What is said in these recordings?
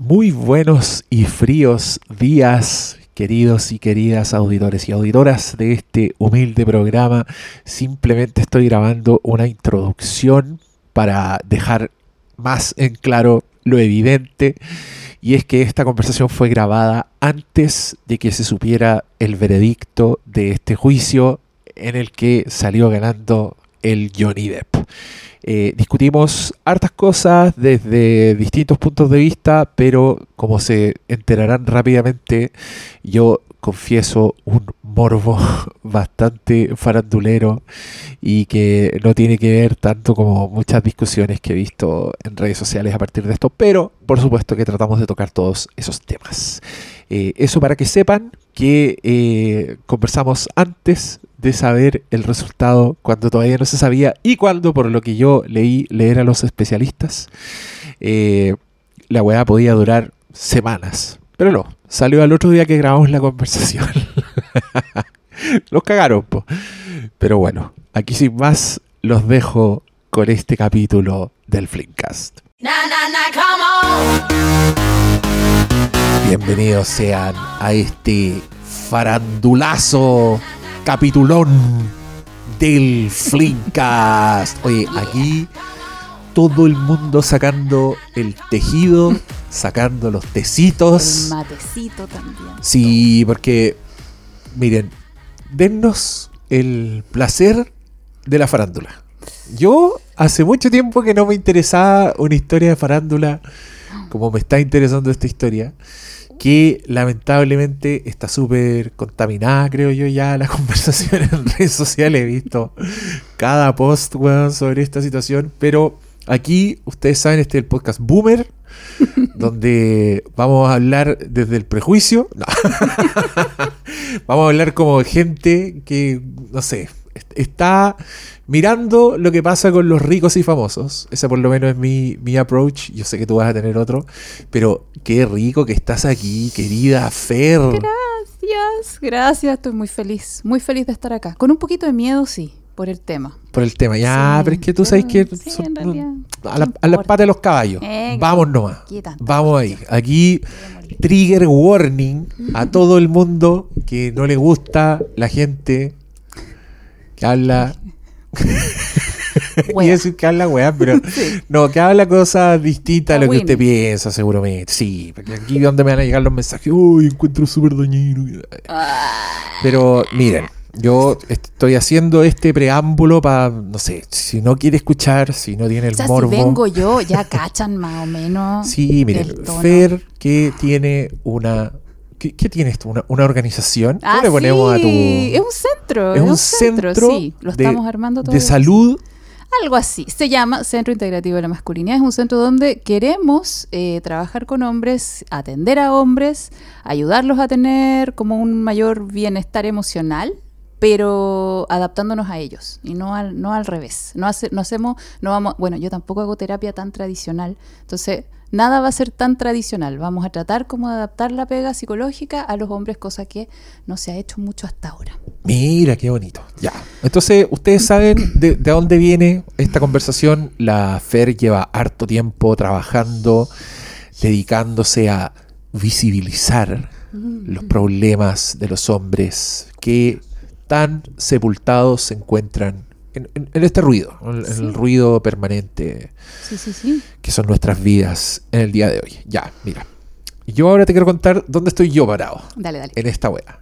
Muy buenos y fríos días, queridos y queridas auditores y auditoras de este humilde programa. Simplemente estoy grabando una introducción para dejar más en claro lo evidente. Y es que esta conversación fue grabada antes de que se supiera el veredicto de este juicio en el que salió ganando el Johnny Depp. Eh, discutimos hartas cosas desde distintos puntos de vista, pero como se enterarán rápidamente, yo confieso un morbo bastante farandulero y que no tiene que ver tanto como muchas discusiones que he visto en redes sociales a partir de esto, pero por supuesto que tratamos de tocar todos esos temas. Eh, eso para que sepan que eh, conversamos antes de saber el resultado cuando todavía no se sabía y cuando, por lo que yo leí leer a los especialistas, eh, la weá podía durar semanas. Pero no, salió al otro día que grabamos la conversación. los cagaron, po. Pero bueno, aquí sin más, los dejo con este capítulo del Flimcast. Bienvenidos sean a este farandulazo capitulón del Flimcast. Oye, aquí todo el mundo sacando el tejido, sacando los tecitos. El matecito también. Sí, porque, miren, dennos el placer de la farándula. Yo hace mucho tiempo que no me interesaba una historia de farándula como me está interesando esta historia que lamentablemente está súper contaminada, creo yo, ya la conversación en redes sociales. He visto cada post sobre esta situación, pero aquí, ustedes saben, este es el podcast Boomer, donde vamos a hablar desde el prejuicio. vamos a hablar como gente que, no sé, está mirando lo que pasa con los ricos y famosos. Ese por lo menos es mi, mi approach. Yo sé que tú vas a tener otro. Pero qué rico que estás aquí, querida Fer. Gracias, gracias. Estoy muy feliz, muy feliz de estar acá. Con un poquito de miedo, sí, por el tema. Por el tema, ya, Sí, pero es que tú sabes que sí, son- en realidad, a, la- a las patas de los caballos. Eh, Vamos nomás. ¿qué tanta Vamos ahí. Aquí, trigger warning a todo el mundo que no le gusta la gente que habla. Iba a decir que habla weá, pero Sí. no, que habla cosas distintas a lo que usted piensa, seguramente. Sí, porque aquí es donde me van a llegar los mensajes. Uy, encuentro súper dañino. Ah, Pero miren, yo estoy haciendo este preámbulo para, no sé, si no quiere escuchar, si no tiene el o sea, morbo. si vengo yo, ya cachan más o menos. Sí, miren. Fer que tiene una... ¿Qué, qué tiene esto? ¿Una, una organización? ¿Cómo Ah, le ponemos sí, a tu...? Es un centro. Es un centro sí. Lo de- estamos armando todo. de salud. Algo así. Se llama Centro Integrativo de la Masculinidad. Es un centro donde queremos eh, trabajar con hombres, atender a hombres, ayudarlos a tener como un mayor bienestar emocional, pero adaptándonos a ellos y no al, no al revés. No, hace- no hacemos, no vamos, bueno, yo tampoco hago terapia tan tradicional, entonces nada va a ser tan tradicional. Vamos a tratar como de adaptar la pega psicológica a los hombres, cosa que no se ha hecho mucho hasta ahora. Mira, qué bonito. Ya. Entonces, ustedes saben de, de dónde viene esta conversación. La Fer lleva harto tiempo trabajando, dedicándose a visibilizar los problemas de los hombres que tan sepultados se encuentran en, este ruido, en, Sí. el ruido permanente Sí, sí, sí. que son nuestras vidas en el día de hoy. Ya, mira. Yo ahora te quiero contar dónde estoy yo parado Dale, dale. en esta wea.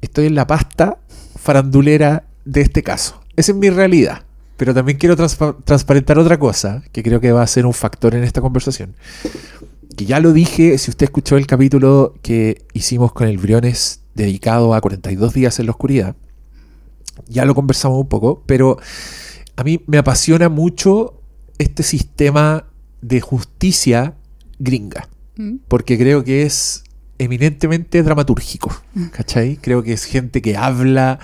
Estoy en la pasta farandulera de este caso. Esa es mi realidad. Pero también quiero transpa- transparentar otra cosa que creo que va a ser un factor en esta conversación. Que ya lo dije, si usted escuchó el capítulo que hicimos con el Briones dedicado a 42 días en la oscuridad, ya lo conversamos un poco, pero a mí me apasiona mucho este sistema de justicia gringa Mm. porque creo que es eminentemente dramatúrgico, ¿cachai? Creo que es gente que habla,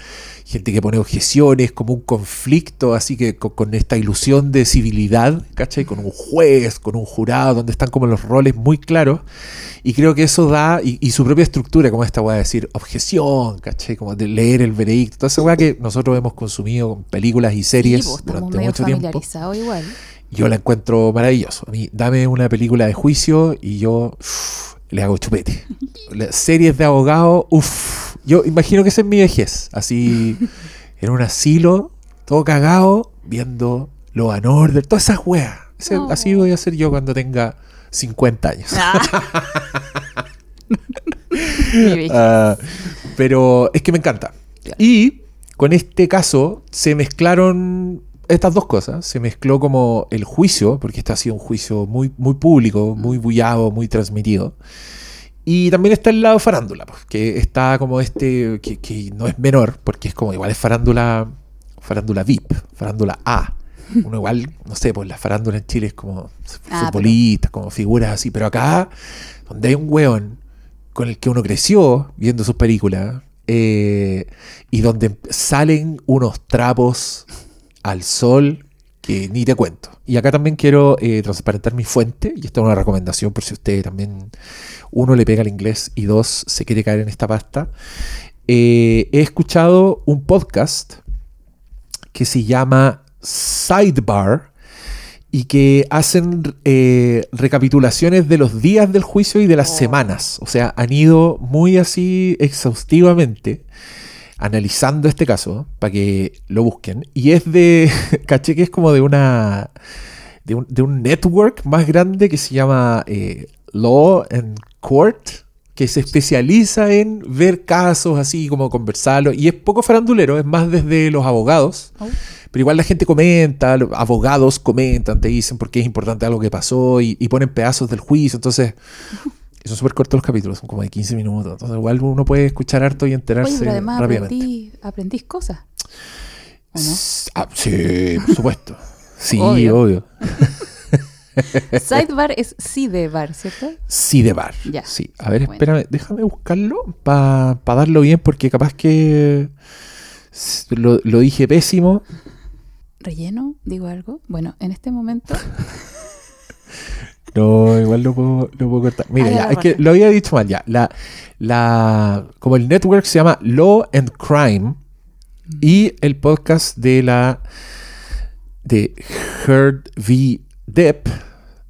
gente que pone objeciones, como un conflicto, así que co- con, esta ilusión de civilidad, ¿cachai? Con un juez, con un jurado, donde están como los roles muy claros, y creo que eso da, y, y su propia estructura, como esta voy a decir, objeción, ¿cachai? Como de leer el veredicto, toda esa weá que nosotros hemos consumido con películas y series Sí, pues, durante mucho tiempo. igual. yo la encuentro maravilloso. A mí, dame una película de juicio y yo le hago chupete. Las series de abogados, uff. Yo imagino que esa es mi vejez. Así, en un asilo, todo cagado, viendo lo and Order, todas esas weas. No. Así voy a ser yo cuando tenga 50 años. Ah. Ah, pero es que me encanta. Y con este caso se mezclaron estas dos cosas. Se mezcló como el juicio, porque este ha sido un juicio muy, muy público, muy bullado, muy transmitido. Y también está el lado farándula, pues, que está como este, que, que no es menor, porque es como igual es farándula, farándula VIP, farándula A. Uno igual, no sé, pues la farándula en Chile es como Ah, futbolistas, como figuras así, pero acá, donde hay un weón con el que uno creció viendo sus películas, eh, y donde salen unos trapos al sol que ni te cuento. Y acá también quiero eh, transparentar mi fuente, y esta es una recomendación por si usted también, uno, le pega al inglés y dos, se quiere caer en esta pasta. Eh, he escuchado un podcast que se llama Sidebar y que hacen eh, recapitulaciones de los días del juicio y de las Oh. semanas. O sea, han ido muy así exhaustivamente analizando este caso para que lo busquen. Y es de, caché que es como de una, de un, de un network más grande que se llama eh, Law and Court, que se especializa en ver casos así como conversarlos. Y es poco farandulero, es más desde los abogados. Oh. Pero igual la gente comenta, los abogados comentan, te dicen por qué es importante algo que pasó y, y ponen pedazos del juicio. Entonces, y son súper cortos los capítulos, son como de 15 minutos. Entonces, igual uno puede escuchar harto y enterarse Oye, pero además rápidamente. aprendí, aprendís cosas. ¿O no? S- ah, sí, por supuesto. Sí, Obvio. obvio. Sidebar es sí de bar, ¿cierto? Sí, de bar. Ya. Sí. A ver, Bueno. espérame, déjame buscarlo para darlo bien, porque capaz que lo, lo dije pésimo. ¿Relleno? ¿Digo algo? Bueno, en este momento. No, igual lo puedo, lo puedo cortar. Mira, Ah, ya, es que lo había dicho mal ya. La, la, como el network se llama Law and Crime y el podcast de la de Heard v. Depp,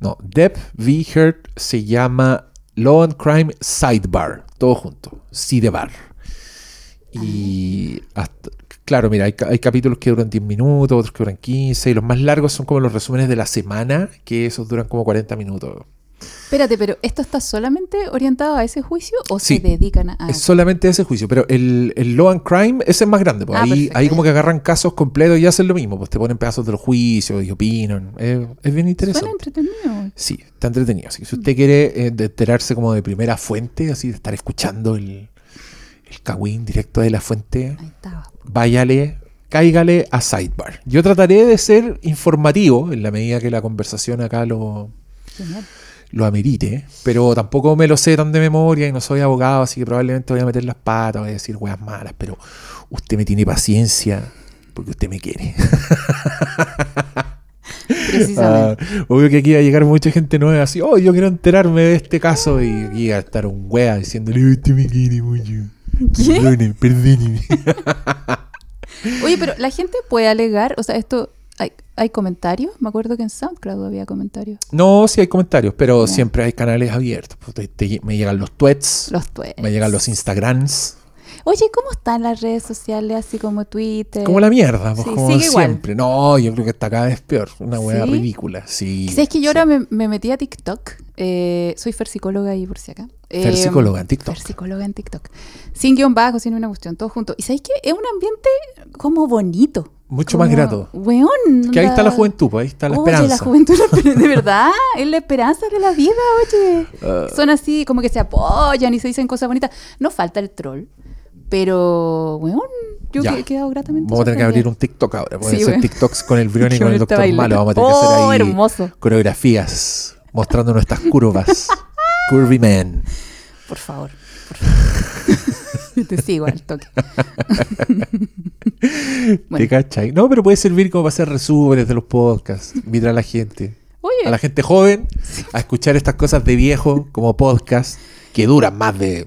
no, Depp v. Heard se llama Law and Crime Sidebar, todo junto, Sidebar. Y hasta- claro, mira, hay, ca- hay capítulos que duran 10 minutos, otros que duran 15, y los más largos son como los resúmenes de la semana, que esos duran como 40 minutos. Espérate, pero ¿esto está solamente orientado a ese juicio o Sí. se dedican a.? es solamente ese juicio, pero el, el Law and Crime, ese es más grande. pues, Ah, ahí, perfecto, ahí como que agarran casos completos y hacen lo mismo, pues te ponen pedazos de los juicios y opinan. Es, es bien interesante. Suena entretenido. Sí, está entretenido. Así que si usted quiere eh, enterarse como de primera fuente, así de estar escuchando el, el cagüín directo de la fuente, Ahí estaba. Váyale, cáigale a Sidebar. Yo trataré de ser informativo en la medida que la conversación acá lo, Genial. lo amerite, pero tampoco me lo sé tan de memoria y no soy abogado, así que probablemente voy a meter las patas, voy a decir weas malas, pero usted me tiene paciencia porque usted me quiere. Precisamente. Ah, obvio que aquí va a llegar mucha gente nueva así, oh, yo quiero enterarme de este caso y aquí va a estar un wea diciéndole, usted me quiere mucho. ¿Qué? Perdone. Oye, pero la gente puede alegar, o sea, esto. ¿Hay, hay comentarios? Me acuerdo que en SoundCloud había comentarios. No, sí hay comentarios, pero siempre hay canales abiertos. Pues te- te- me llegan los tweets, Los tweets. me llegan los Instagrams. Oye, ¿cómo están las redes sociales así como Twitter? Como la mierda, pues Sí, como sigue igual. siempre. No, yo creo que está cada vez peor. Una ¿Sí? ridícula. Sí. ¿Sabes que yo ahora me, me metí a TikTok? Eh, soy fersicóloga ahí por si acá. Eh, Fer psicóloga en TikTok. Fersicóloga en TikTok. Sin guion bajo, sin una cuestión, todo junto. ¿Y sabéis qué? Es un ambiente como bonito. Mucho como- más grato. Weón. Que ahí está la juventud, pues ahí está la Oye, esperanza. la juventud, de verdad, es la esperanza de la vida, oye. Ah. Son así, como que se apoyan y se dicen cosas bonitas. No falta el troll, pero, weón, yo Ya. que- he quedado gratamente Vamos a tener que abrir un TikTok ahora. Vamos Sí, a hacer. TikToks con el Brion y con el Doctor bailando. Malo. Vamos a tener que Oh, hacer ahí hermoso. coreografías mostrando nuestras curvas. Curvy Man. Por favor, por favor. Te sigo al toque. ¿Te cachai? No, pero puede servir como para hacer resúmenes de los podcasts. Invitar a la gente. Oye, A la gente joven a escuchar estas cosas de viejo como podcast que duran más de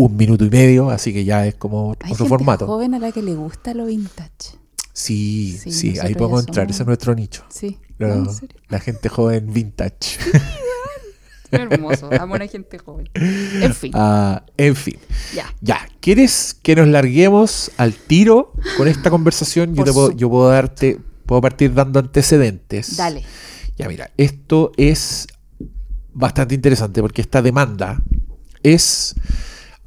un minuto y medio, así que ya es como hay otro gente formato. joven a la que le gusta lo vintage. Sí, Sí, sí, ahí podemos entrar, somos- ese es nuestro nicho. Sí. La gente joven vintage. Hermoso, amo a la gente joven. En fin, Ah, en fin. ya. Ya, ¿quieres que nos larguemos al tiro con esta conversación? Yo, te puedo, yo puedo darte, puedo partir dando antecedentes. Dale. Ya, mira, esto es bastante interesante porque esta demanda es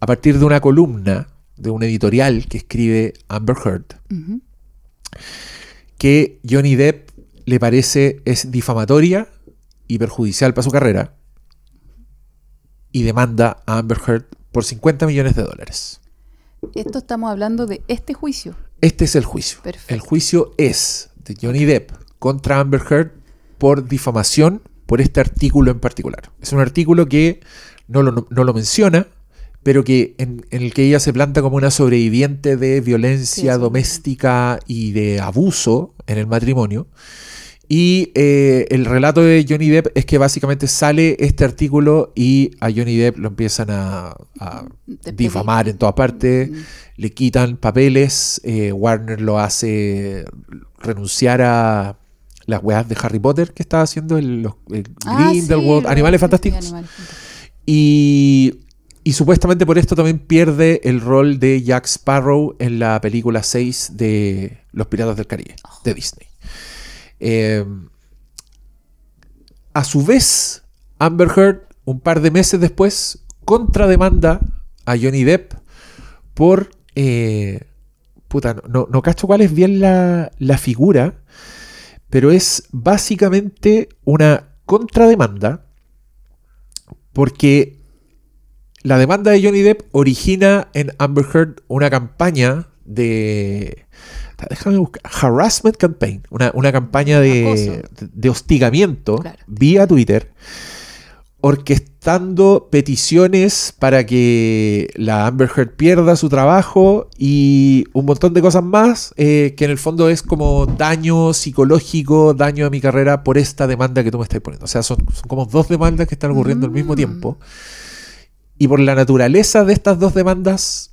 a partir de una columna de un editorial que escribe Amber Heard que Johnny Depp le parece es difamatoria y perjudicial para su carrera y demanda a Amber Heard por 50 millones de dólares. Esto estamos hablando de este juicio. Este es el juicio. Perfecto. El juicio es de Johnny Depp contra Amber Heard por difamación por este artículo en particular. Es un artículo que no lo, no lo menciona, pero que en, en el que ella se planta como una sobreviviente de violencia Sí, sí. doméstica y de abuso en el matrimonio. Y eh, el relato de Johnny Depp es que básicamente sale este artículo y a Johnny Depp lo empiezan a, difamar en todas partes, le quitan papeles, eh, Warner lo hace renunciar a las weas de Harry Potter que estaba haciendo el, los- el Ah, Grindelwald, sí, Animales Fantásticos. Animales Fantásticos. Y, y supuestamente por esto también pierde el rol de Jack Sparrow en la película 6 de Los Piratas del Caribe, de Disney. Eh, a su vez, Amber Heard, un par de meses después, contrademanda a Johnny Depp por... eh, puta, no- no, no cacho cuál es bien la, la figura, pero es básicamente una contrademanda porque la demanda de Johnny Depp origina en Amber Heard una campaña de. Déjame buscar. Harassment campaign. Una, una campaña de, de hostigamiento Claro. vía Twitter. Orquestando peticiones para que la Amber Heard pierda su trabajo y un montón de cosas más, eh, que en el fondo es como daño psicológico, daño a mi carrera por esta demanda que tú me estás poniendo. O sea, son, son como dos demandas que están ocurriendo al mismo Mm. tiempo. Y por la naturaleza de estas dos demandas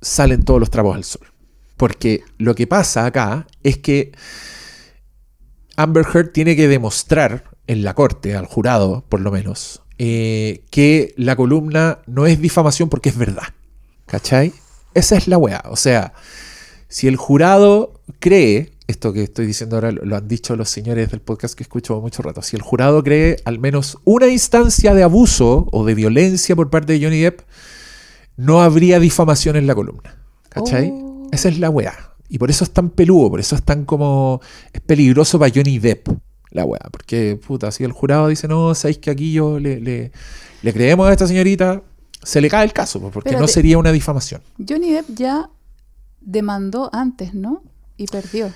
salen todos los trapos al sol. Porque lo que pasa acá es que Amber Heard tiene que demostrar en la corte, al jurado por lo menos, eh, que la columna no es difamación porque es verdad. ¿Cachai? Esa es la weá. O sea, si el jurado cree, esto que estoy diciendo ahora lo, han dicho los señores del podcast que escucho mucho rato, si el jurado cree al menos una instancia de abuso o de violencia por parte de Johnny Depp, no habría difamación en la columna. ¿Cachai? Oh. Esa es la weá. Y por eso es tan peludo, por eso es tan como. Es peligroso para Johnny Depp, la weá. Porque, puta, si el jurado dice, no, sabéis que aquí yo le, le, le creemos a esta señorita, se le cae el caso, pues, porque no sería una difamación. Johnny Depp ya demandó antes, ¿no? Y perdió.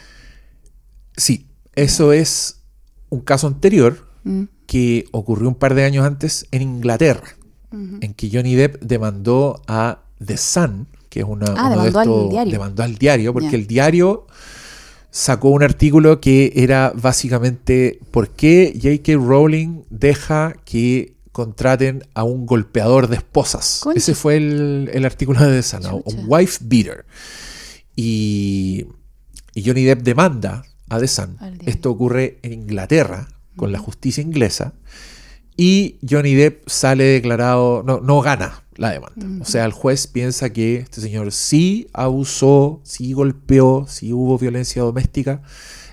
Sí, eso es un caso anterior Mm, que ocurrió un par de años antes en Inglaterra, en que Johnny Depp demandó a The Sun, que es una. Ah, uno de demandó al estos- diario. Demandó al diario, porque el diario sacó un artículo que era básicamente por qué J.K. Rowling deja que contraten a un golpeador de esposas. Concha. Ese fue el, el artículo de The Sun, un wife beater. Y, y Johnny Depp demanda a The Sun. Esto ocurre en Inglaterra, con la justicia inglesa. Y Johnny Depp sale declarado, no, no gana la demanda. O sea, el juez piensa que este señor sí abusó, sí golpeó, sí hubo violencia doméstica.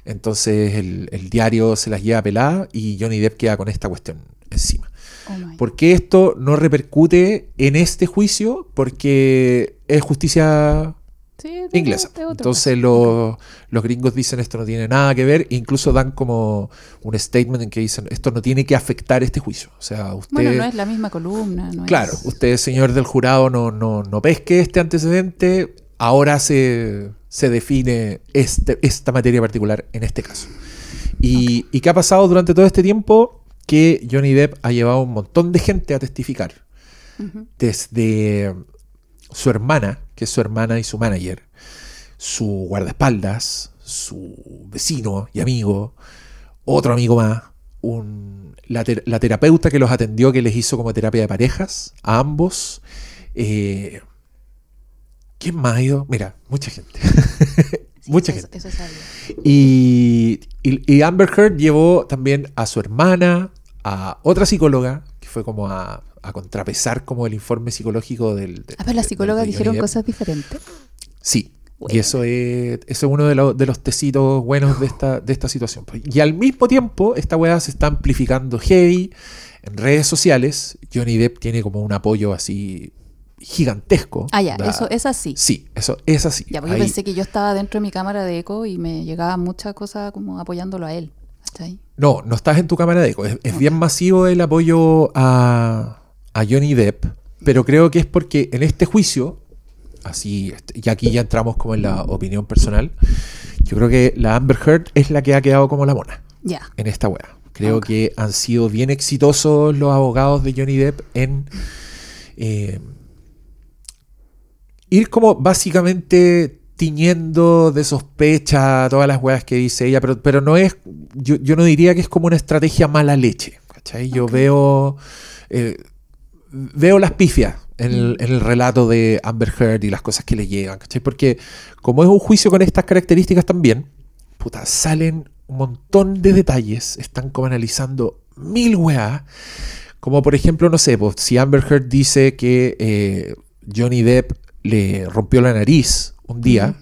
Entonces el, el diario se las lleva pelada y Johnny Depp queda con esta cuestión encima. Oh my. ¿Por qué esto no repercute en este juicio? Porque es justicia Sí, de- inglesa. de Entonces los, los gringos dicen esto no tiene nada que ver, incluso dan como un statement en que dicen esto no tiene que afectar este juicio. O sea, usted, Bueno, no es la misma columna. No claro, es- usted señor del jurado no, no, no pesque este antecedente, ahora se, se define este, esta materia particular en este caso. Y, ¿Y qué ha pasado durante todo este tiempo? Que Johnny Depp ha llevado un montón de gente a testificar desde su hermana, que es su hermana y su manager, su guardaespaldas, su vecino y amigo, otro amigo más, un- la, ter- la terapeuta que los atendió, que les hizo como terapia de parejas, a ambos. eh, ¿Quién más ha ido? Mira, mucha gente. Sí, Mucha eso- gente. Eso. Y, y- y Amber Heard llevó también a su hermana, a otra psicóloga, que fue como a, a contrapesar como el informe psicológico del... del- Ah, pero las psicólogas dijeron cosas diferentes. Sí. Bueno. Y eso es, eso es uno de, los- de los tecitos buenos de esta, de esta situación. Y al mismo tiempo, esta weá se está amplificando heavy en redes sociales. Johnny Depp tiene como un apoyo así gigantesco. Ah, ya, Da- eso es así. Sí, eso es así. Ya, porque Ahí- yo pensé que yo estaba dentro de mi cámara de eco y me llegaba muchas cosas como apoyándolo a él. ¿Cachai? No, no estás en tu cámara de eco. Es, es bien masivo el apoyo a, a Johnny Depp, pero creo que es porque en este juicio, así, este, y aquí ya entramos como en la opinión personal, yo creo que la Amber Heard es la que ha quedado como la mona en esta wea. Creo que han sido bien exitosos los abogados de Johnny Depp en eh, ir como básicamente tiñendo de sospecha todas las weas que dice ella, pero, pero no es, yo, yo no diría que es como una estrategia mala leche, ¿cachai? Yo veo, eh, veo las pifias en el, en el relato de Amber Heard y las cosas que le llegan, ¿cachai? Porque como es un juicio con estas características también, puta, salen un montón de detalles, están como analizando mil weas, como por ejemplo, no sé, pues, si Amber Heard dice que eh, Johnny Depp le rompió la nariz un día,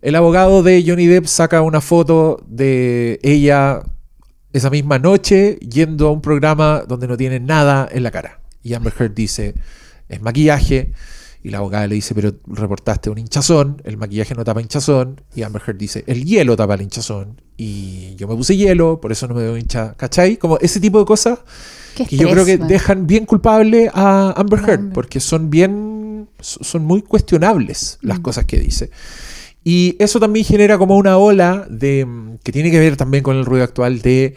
el abogado de Johnny Depp saca una foto de ella esa misma noche yendo a un programa donde no tiene nada en la cara. Y Amber Heard dice, es maquillaje. Y la abogada le dice, pero reportaste un hinchazón, el maquillaje no tapa hinchazón. Y Amber Heard dice, el hielo tapa el hinchazón. Y yo me puse hielo, por eso no me veo hincha. ¿Cachai? Como ese tipo de cosas Qué que yo creo que man. dejan bien culpable a Amber Heard, porque son bien, son muy cuestionables las Mm. cosas que dice. Y eso también genera como una ola de mm, que tiene que ver también con el ruido actual de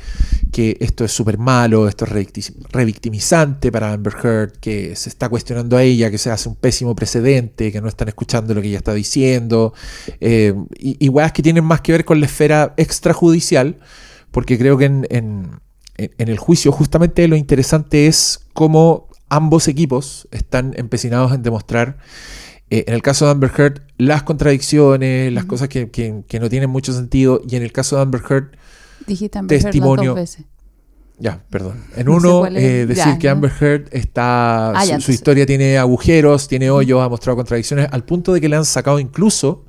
que esto es súper malo, esto es revicti- revictimizante para Amber Heard, que se está cuestionando a ella, que se hace un pésimo precedente, que no están escuchando lo que ella está diciendo, eh, y, weas que tienen más que ver con la esfera extrajudicial, porque creo que en- en- en el juicio justamente lo interesante es cómo ambos equipos están empecinados en demostrar, eh, en el caso de Amber Heard, las contradicciones, las cosas que, que- que no tienen mucho sentido, y en el caso de Amber Heard, Dijiste Amber Heard las testimonio. dos veces. ya, perdón. En No sé uno, eh, decir Ya, que. Amber Heard está. Ah, su, ya, su entonces- historia tiene agujeros, tiene hoyos, ha mostrado contradicciones, al punto de que le han sacado incluso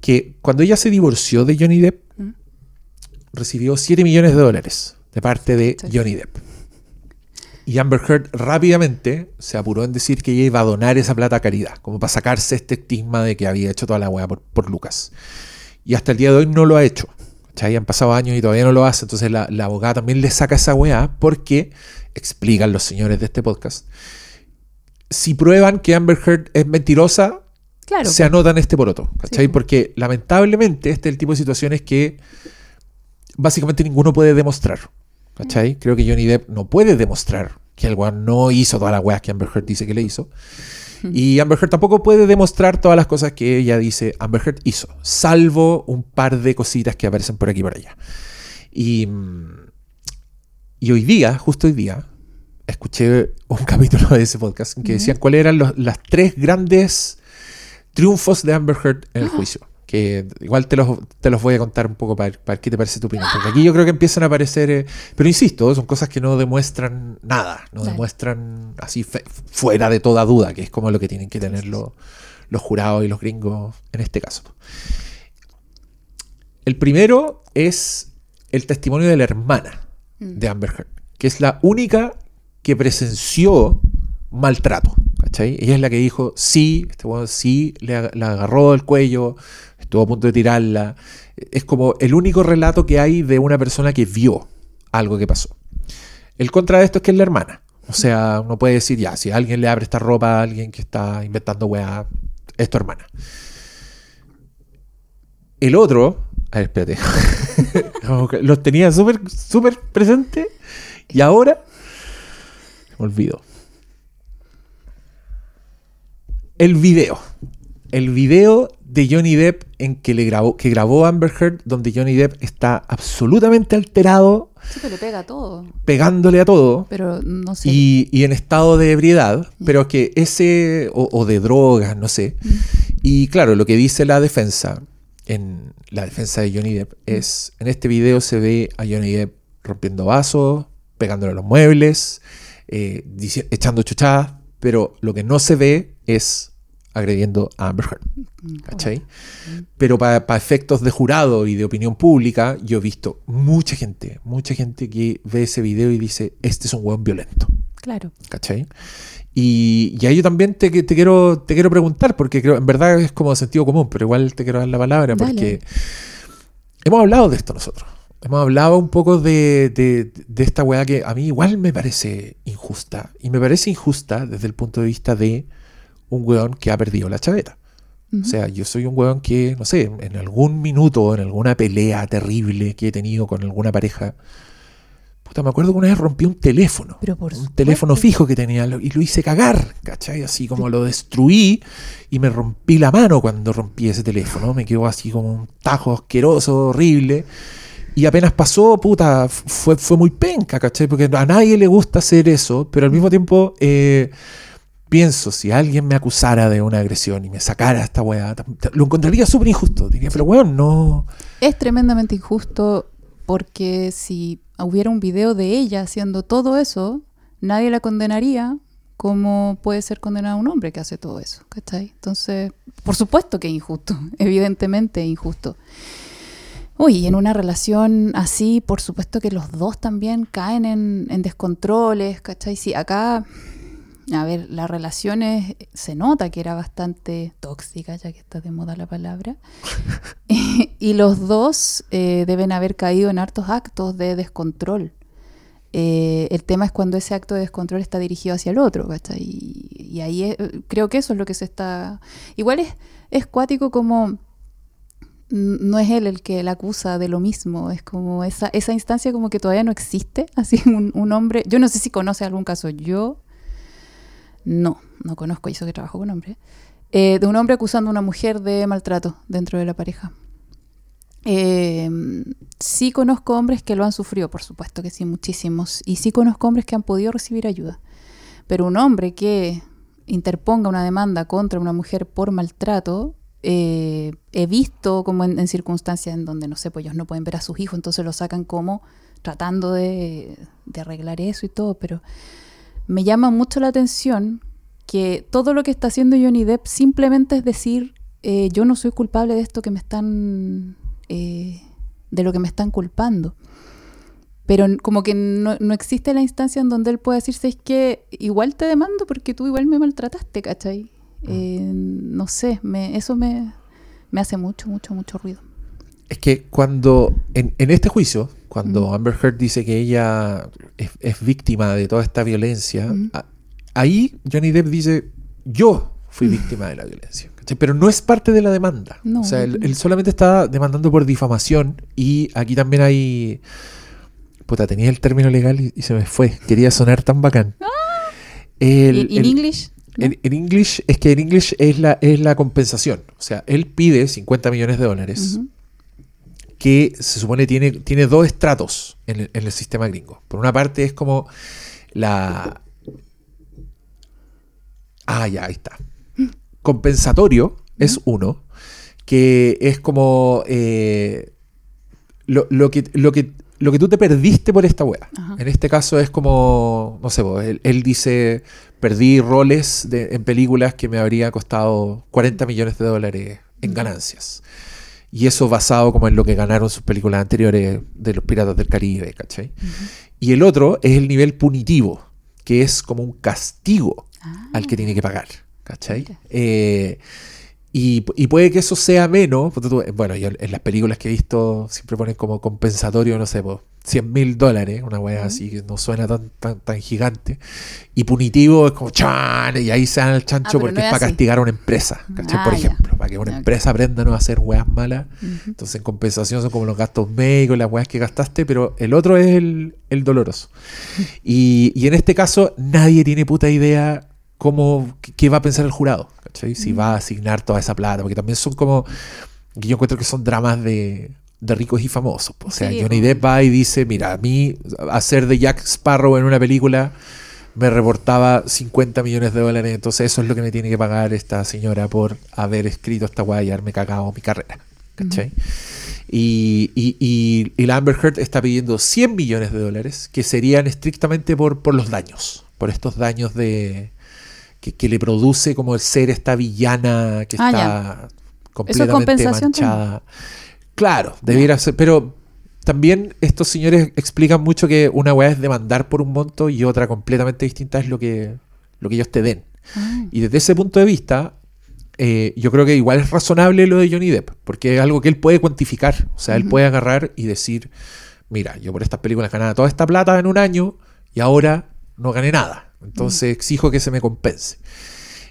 que cuando ella se divorció de Johnny Depp, ¿Mm? recibió 7 millones de dólares de parte de. Johnny Depp. Y Amber Heard rápidamente se apuró en decir que ella iba a donar esa plata a caridad, como para sacarse este estigma de que había hecho toda la weá por, por Lucas. Y hasta el día de hoy no lo ha hecho. ¿cachai? Han pasado años y todavía no lo hace. Entonces la, la abogada también le saca esa weá porque, explican los señores de este podcast, si prueban que Amber Heard es mentirosa, Claro. se anotan este poroto, ¿cachai? Sí. Porque lamentablemente este es el tipo de situaciones que básicamente ninguno puede demostrar, ¿cachai? Creo que Johnny Depp no puede demostrar que el weón no hizo todas las weas que Amber Heard dice que le hizo. Y Amber Heard tampoco puede demostrar todas las cosas que ella dice Amber Heard hizo, salvo un par de cositas que aparecen por aquí y por allá. Y, mm, y hoy día, justo hoy día, escuché un capítulo de ese podcast en que decían cuáles eran los, las tres grandes triunfos de Amber Heard en el juicio. Que igual te los, te los voy a contar un poco para, ver- para qué te parece tu opinión. Porque aquí yo creo que empiezan a aparecer. eh, pero insisto, son cosas que no demuestran nada. No Claro. demuestran así fe- fuera de toda duda, que es como lo que tienen que tener los, los jurados y los gringos en este caso. El primero es el testimonio de la hermana Mm. de Amber Heard, que es la única que presenció maltrato. ¿cachai? Ella es la que dijo, sí, este weón sí, le ag- la agarró del cuello, estuvo a punto de tirarla. Es como el único relato que hay de una persona que vio algo que pasó. El contra de esto es que es la hermana. O sea, uno puede decir, ya, si alguien le abre esta ropa a alguien que está inventando weá, es tu hermana. El otro, a ver, espérate. Los tenía súper, súper presente y ahora me olvido. El video. El video de Johnny Depp en que le grabó, que grabó Amber Heard, donde Johnny Depp está absolutamente alterado, Sí, pero le pega todo. pegándole a todo. Pero no sé. Y, y en estado de ebriedad, pero que ese, o, o de drogas, no sé. Y claro, lo que dice la defensa en la defensa de Johnny Depp es, en este video se ve a Johnny Depp rompiendo vasos, pegándole a los muebles, eh, echando chuchadas, pero lo que no se ve es agrediendo a Amber Heard. ¿Cachai? Pero para efectos de jurado y de opinión pública, yo he visto mucha gente, mucha gente que ve ese video y dice, este es un hueón violento. Claro. ¿Cachai? Y, y ahí yo también te, te quiero, te quiero preguntar, porque creo, en verdad es como sentido común, pero igual te quiero dar la palabra, Dale. porque hemos hablado de esto nosotros. Hemos hablado un poco de, de, de esta weá que a mí igual me parece injusta. Y me parece injusta desde el punto de vista de un weón que ha perdido la chaveta. O sea, yo soy un weón que, no sé, en algún minuto, en alguna pelea terrible que he tenido con alguna pareja, puta, me acuerdo que una vez rompí un teléfono. Pero por un teléfono fijo que tenía y lo hice cagar, ¿cachai? Así como lo destruí y me rompí la mano cuando rompí ese teléfono. Me quedó así como un tajo asqueroso, horrible. Y apenas pasó, puta, fue, fue muy penca, ¿cachai? Porque a nadie le gusta hacer eso, pero al mismo tiempo eh, pienso, si alguien me acusara de una agresión y me sacara esta weá, lo encontraría súper injusto. Diría, pero weón, no... Es tremendamente injusto porque si hubiera un video de ella haciendo todo eso, nadie la condenaría como puede ser condenado un hombre que hace todo eso, ¿cachai? Entonces, por supuesto que es injusto, evidentemente es injusto. Uy, y en una relación así, por supuesto que los dos también caen en, descontroles, ¿cachai? Sí, acá, a ver, la relación es- se nota que era bastante tóxica, ya que está de moda la palabra. y los dos eh, deben haber caído en hartos actos de descontrol. Eh, el tema es cuando ese acto de descontrol está dirigido hacia el otro, ¿cachai? Y, y ahí es- creo que eso es lo que se está... Igual es, es cuático como no es él el que la acusa de lo mismo, es como esa, esa instancia como que todavía no existe, así un, un hombre, yo no sé si conoce algún caso, yo no, no conozco, y eso que trabajo con hombres, eh, de un hombre acusando a una mujer de maltrato dentro de la pareja. Eh, sí conozco hombres que lo han sufrido, por supuesto que sí, muchísimos, y sí conozco hombres que han podido recibir ayuda, pero un hombre que interponga una demanda contra una mujer por maltrato, eh, he visto como en, circunstancias en donde, no sé, pues ellos no pueden ver a sus hijos, entonces lo sacan como tratando de arreglar eso y todo, pero me llama mucho la atención que todo lo que está haciendo Johnny Depp simplemente es decir, eh, yo no soy culpable de esto que me están, eh, de lo que me están culpando. Pero como que no, no existe la instancia en donde él pueda decirse es que igual te demando porque tú igual me maltrataste, ¿cachai? Eh, no sé, me, eso me, me hace mucho, mucho, mucho ruido. Es que cuando, en, en este juicio, cuando Mm. Amber Heard dice que ella es, es víctima de toda esta violencia, Mm. a- ahí Johnny Depp dice, yo fui víctima de la violencia. ¿cachai? Pero no es parte de la demanda. No, o sea, él, solamente está demandando por difamación y aquí también hay... Puta, tenía el término legal y, y se me fue. Quería sonar tan bacán. El- ¿En, en el- English? ¿no? en, en English, es que en English es la, es la compensación. O sea, él pide 50 millones de dólares. Que se supone tiene, tiene dos estratos en el, en el sistema gringo. Por una parte es como la... Ah, ya, ahí está. Compensatorio es uno, que es como eh, lo, lo que, lo, que, lo que tú te perdiste por esta wea. Ajá. En este caso es como, no sé, él, él dice, perdí roles de- en películas que me habría costado 40 millones de dólares en ganancias. Y eso basado como en lo que ganaron sus películas anteriores de los Piratas del Caribe, ¿cachai? Y el otro es el nivel punitivo, que es como un castigo Ah, al que tiene que pagar, ¿cachai? Eh, y, y puede que eso sea menos, bueno, yo en las películas que he visto siempre ponen como compensatorio, no sé, po, 100 mil dólares, una Ujú. así que no suena tan, tan, tan gigante. Y punitivo es como chan, y ahí se dan el chancho Ah, pero porque no es es para castigar a una empresa. Ah, Por ya. ejemplo, para que una empresa aprenda a no hacer weas malas. Entonces en compensación son como los gastos médicos, las weas que gastaste, pero el otro es el, el doloroso. Y, y en este caso nadie tiene puta idea cómo, qué, va a pensar el jurado, ¿cachai? Si va a asignar toda esa plata, porque también son como, yo encuentro que son dramas de, de ricos y famosos. O sea, Sí, Johnny. Depp va y dice, mira, a mí hacer de Jack Sparrow en una película me reportaba 50 millones de dólares, entonces eso es lo que me tiene que pagar esta señora por haber escrito esta weá y haberme cagado mi carrera. ¿cachai? Y, y, y, y la Amber Heard está pidiendo 100 millones de dólares, que serían estrictamente por, por los daños, por estos daños de que, que le produce como el ser esta villana que Ah, está completamente manchada. Claro, debiera ser, pero también estos señores explican mucho que una weá es demandar por un monto y otra completamente distinta es lo que, lo que ellos te den. Ah. Y desde ese punto de vista, eh, yo creo que igual es razonable lo de Johnny Depp, porque es algo que él puede cuantificar. O sea, él puede agarrar y decir, mira, yo por estas películas ganaba toda esta plata en un año y ahora no gané nada. Entonces exijo que se me compense.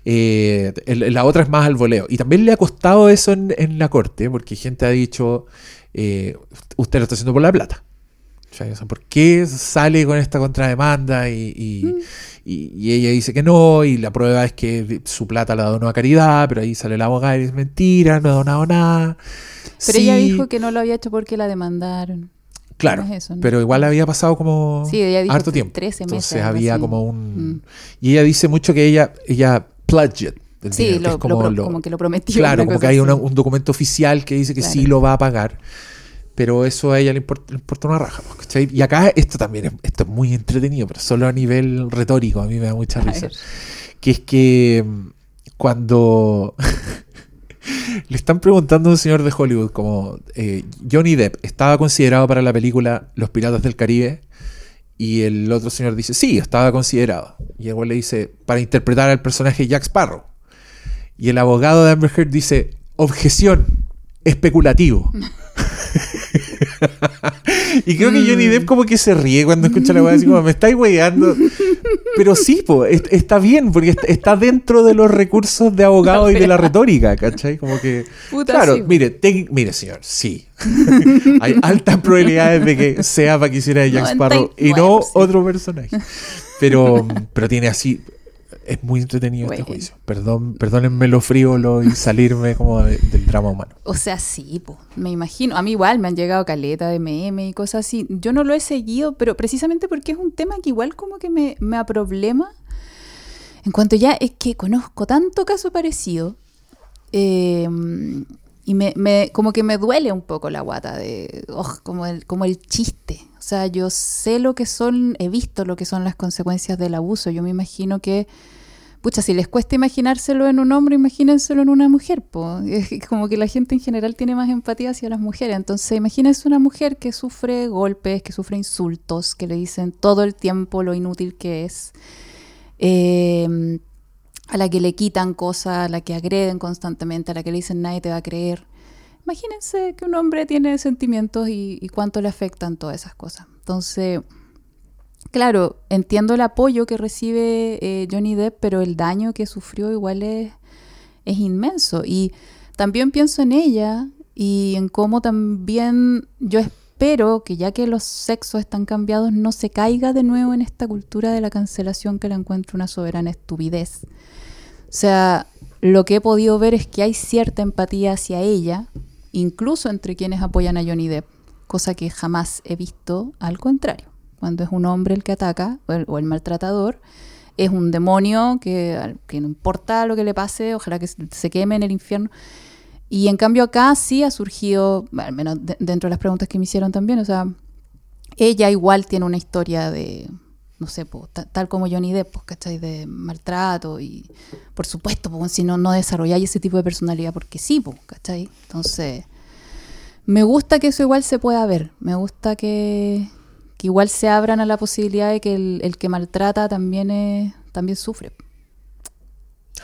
Eh, el- la otra es más al voleo. Y también le ha costado eso en, en la corte, porque gente ha dicho, eh, usted lo está haciendo por la plata. ¿por qué sale con esta contrademanda? Y, y, y- y ella dice que no, y la prueba es que su plata la donó a caridad, pero ahí sale la abogada y dice mentira, no ha donado nada. Pero ella dijo que no lo había hecho porque la demandaron. Claro, no es eso, ¿no? pero igual había pasado como Sí, ella dijo harto tiempo. 13 meses, Entonces había así. como un... Mm. Y ella dice mucho que ella, ella pledged. el Sí, dinero, que lo, es lo como lo- que lo prometió. Claro, como que hay una- un documento oficial que dice que sí lo va a pagar. Pero eso a ella le importa, le importa una raja. pues, ¿cachai? Y acá esto también es, esto es muy entretenido, pero solo a nivel retórico. A mí me da mucha risa. Que es que mm, cuando le están preguntando a un señor de Hollywood como eh, Johnny Depp estaba considerado para la película Los Piratas del Caribe y el otro señor dice sí, estaba considerado. Y el le dice para interpretar al personaje Jack Sparrow. Y el abogado de Amber Heard dice objeción, especulativo. y creo que Johnny Depp como que se ríe cuando escucha la weá así como me estáis weyando. Pero sí, po, est- está bien, porque est- está dentro de los recursos de abogado y de la retórica, ¿cachai? Como que. Puta, claro, sí. mire, mire, señor, sí. Hay altas probabilidades de que sea para que hiciera Jack Sparrow y no 99%. otro personaje. Pero, pero tiene así. Es muy entretenido este juicio. Perdón, perdónenme lo frívolo y salirme como de- del drama humano. O sea, sí, po, me imagino. A mí igual me han llegado caleta de meme y cosas así. Yo no lo he seguido, pero precisamente porque es un tema que igual como que me, me aproblema. En cuanto ya es que conozco tanto caso parecido. eh, y me, me- como que me duele un poco la guata de ugh, como el como el chiste. O sea yo sé lo que son he visto lo que son las consecuencias del abuso. Yo me imagino que pucha si les cuesta imaginárselo en un hombre imagínenselo en una mujer po. Es como que la gente en general tiene más empatía hacia las mujeres. Entonces imagínense una mujer que sufre golpes que sufre insultos que le dicen todo el tiempo lo inútil que es. Eh, a la que le quitan cosas, a la que agreden constantemente, a la que le dicen nadie te va a creer. Imagínense que un hombre tiene sentimientos y, cuánto le afectan todas esas cosas. Entonces, claro, entiendo el apoyo que recibe eh, Johnny Depp, pero el daño que sufrió igual es, es inmenso. Y también pienso en ella y en cómo también yo espero que ya que los sexos están cambiados no se caiga de nuevo en esta cultura de la cancelación que la encuentro una soberana estupidez. O sea, lo que he podido ver es que hay cierta empatía hacia ella, incluso entre quienes apoyan a Johnny Depp, cosa que jamás he visto al contrario. Cuando es un hombre el que ataca, o el, o el maltratador, es un demonio que, que no importa lo que le pase, ojalá que se queme en el infierno. Y en cambio acá sí ha surgido, al menos de- dentro de las preguntas que me hicieron también, o sea, ella igual tiene una historia de, no sé, po, ta- tal como Johnny Depp, pues, ¿cachai? De maltrato y, por supuesto, pues, si no, no desarrolláis ese tipo de personalidad, porque sí, ¿cachai? Entonces, me gusta que eso igual se pueda ver, me gusta que, igual se abran a la posibilidad de que el, que maltrata también, también sufre.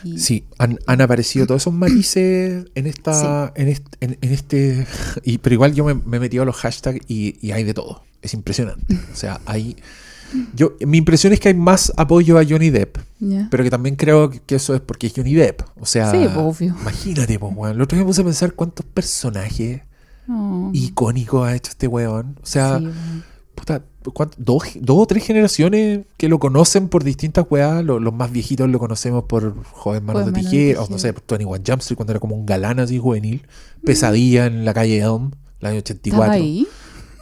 Y- Sí, han, han aparecido todos esos matices en esta. En, este, en, en este. Y, pero igual yo me, me he metido a los hashtags y, y hay de todo. Es impresionante. O sea, hay. Yo, mi impresión es que hay más apoyo a Johnny Depp, pero que también creo que eso es porque es Johnny Depp. O sea, Sí, pues, obvio. imagínate, pues, weón. El otro día me puse a pensar cuántos personajes No. icónicos ha hecho este weón. O sea, Sí, puta, ¿cuánto- dos, dos o tres generaciones que lo conocen por distintas weas. Lo- los más viejitos lo conocemos por Joven Manos de Joven Manos de Tijera, o no sé, por Tony One Jump Street cuando era como un galán así juvenil. Pesadilla en la calle Elm, el año ¿Estás 84. ahí?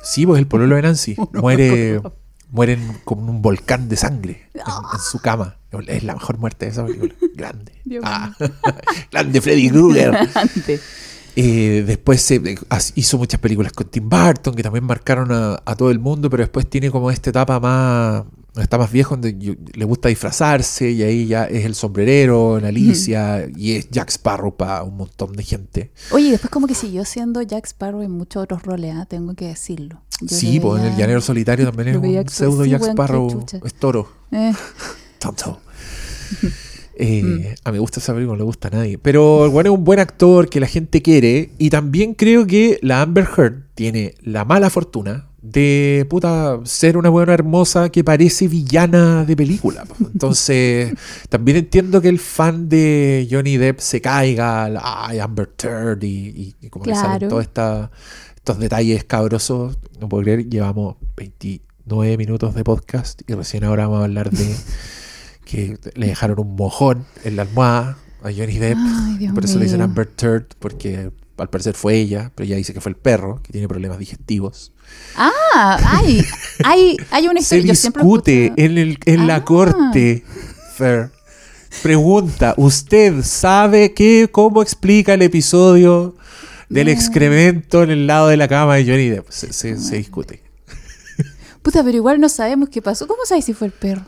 Sí, pues el pololo de Nancy. Muere, acuerdo. muere en- como en un volcán de sangre en, en su cama. Es la mejor muerte de esa película. Grande. Ah, grande Freddy Krueger. Antes. Eh, después se, eh, hizo muchas películas con Tim Burton que también marcaron a, a todo el mundo, pero después tiene como esta etapa más. Está más viejo, donde yo- le gusta disfrazarse y ahí ya es el sombrerero, en Alicia y es Jack Sparrow para un montón de gente. Oye, después como que siguió siendo Jack Sparrow en muchos otros roles, ¿ah? tengo que decirlo. Yo sí, pues en el Llanero Solitario también es un pseudo sí, Jack Sparrow, es toro. Eh, Tonto. Eh, Mm. A mí me gusta esa película, no le gusta a nadie. Pero el bueno es un buen actor que la gente quiere. Y también creo que la Amber Heard tiene la mala fortuna de puta ser una buena hermosa que parece villana de película. Entonces, también entiendo que el fan de Johnny Depp se caiga, ay, Amber Heard, y, y- y como que salen Claro. todos esta- estos detalles cabrosos. No puedo creer, llevamos 29 minutos de podcast y recién ahora vamos a hablar de que le dejaron un mojón en la almohada a Johnny Depp. Ay, por eso le dicen. Amber Heard, porque al parecer fue ella, pero ella dice que fue el perro, que tiene problemas digestivos. Ah, hay, hay, hay una Se historia. siempre discute en, el, en la Ah. corte, Fer. Pregunta, ¿usted sabe qué, cómo explica el episodio del No. excremento en el lado de la cama de Johnny Depp? Se, se- se discute. Puta, pero igual no sabemos qué pasó. ¿Cómo sabes si fue el perro?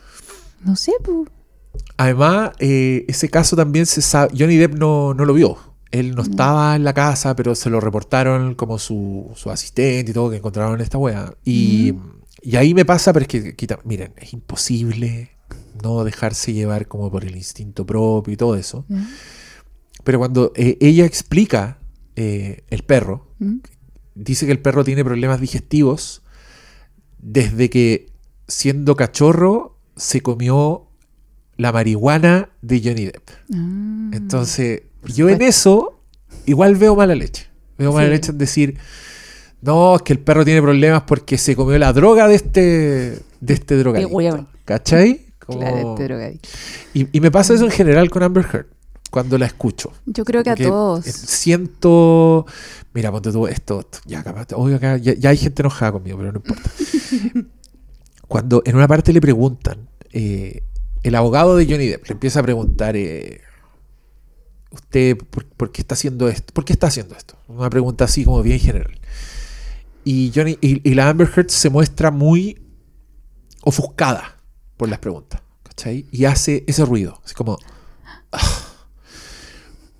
No sé, pu. Además, eh, ese caso también se sabe. Johnny Depp no, no lo vio. Él no estaba en la casa, pero se lo reportaron como su, su asistente y todo, que encontraron esta wea. Y, y ahí me pasa, pero es que, quita- miren, es imposible no dejarse llevar como por el instinto propio y todo eso. ¿Mm? Pero cuando eh, ella explica eh, el perro, ¿Mm? dice que el perro tiene problemas digestivos desde que siendo cachorro se comió la marihuana de Johnny Depp. Ah. Entonces, yo en eso igual veo mala leche. Veo mala Sí. leche en decir, no, es que el perro tiene problemas porque se comió la droga de este, de este drogadicto. ¿Cachai? Como- Claro, este drogadicto. y, y me pasa eso en general con Amber Heard, cuando la escucho. Yo creo que a todos. eh, Siento. Mira, ponte tú esto. esto, ya, capaz, oiga, acá, ya, ya hay gente enojada conmigo, pero no importa. Cuando en una parte le preguntan, eh, el abogado de Johnny Depp le empieza a preguntar, eh, ¿usted por, qué está haciendo esto? ¿Por qué está haciendo esto? Una pregunta así como bien general. Y, Johnny, y, la Amber Heard se muestra muy ofuscada por las preguntas. Y hace ese ruido. Así como.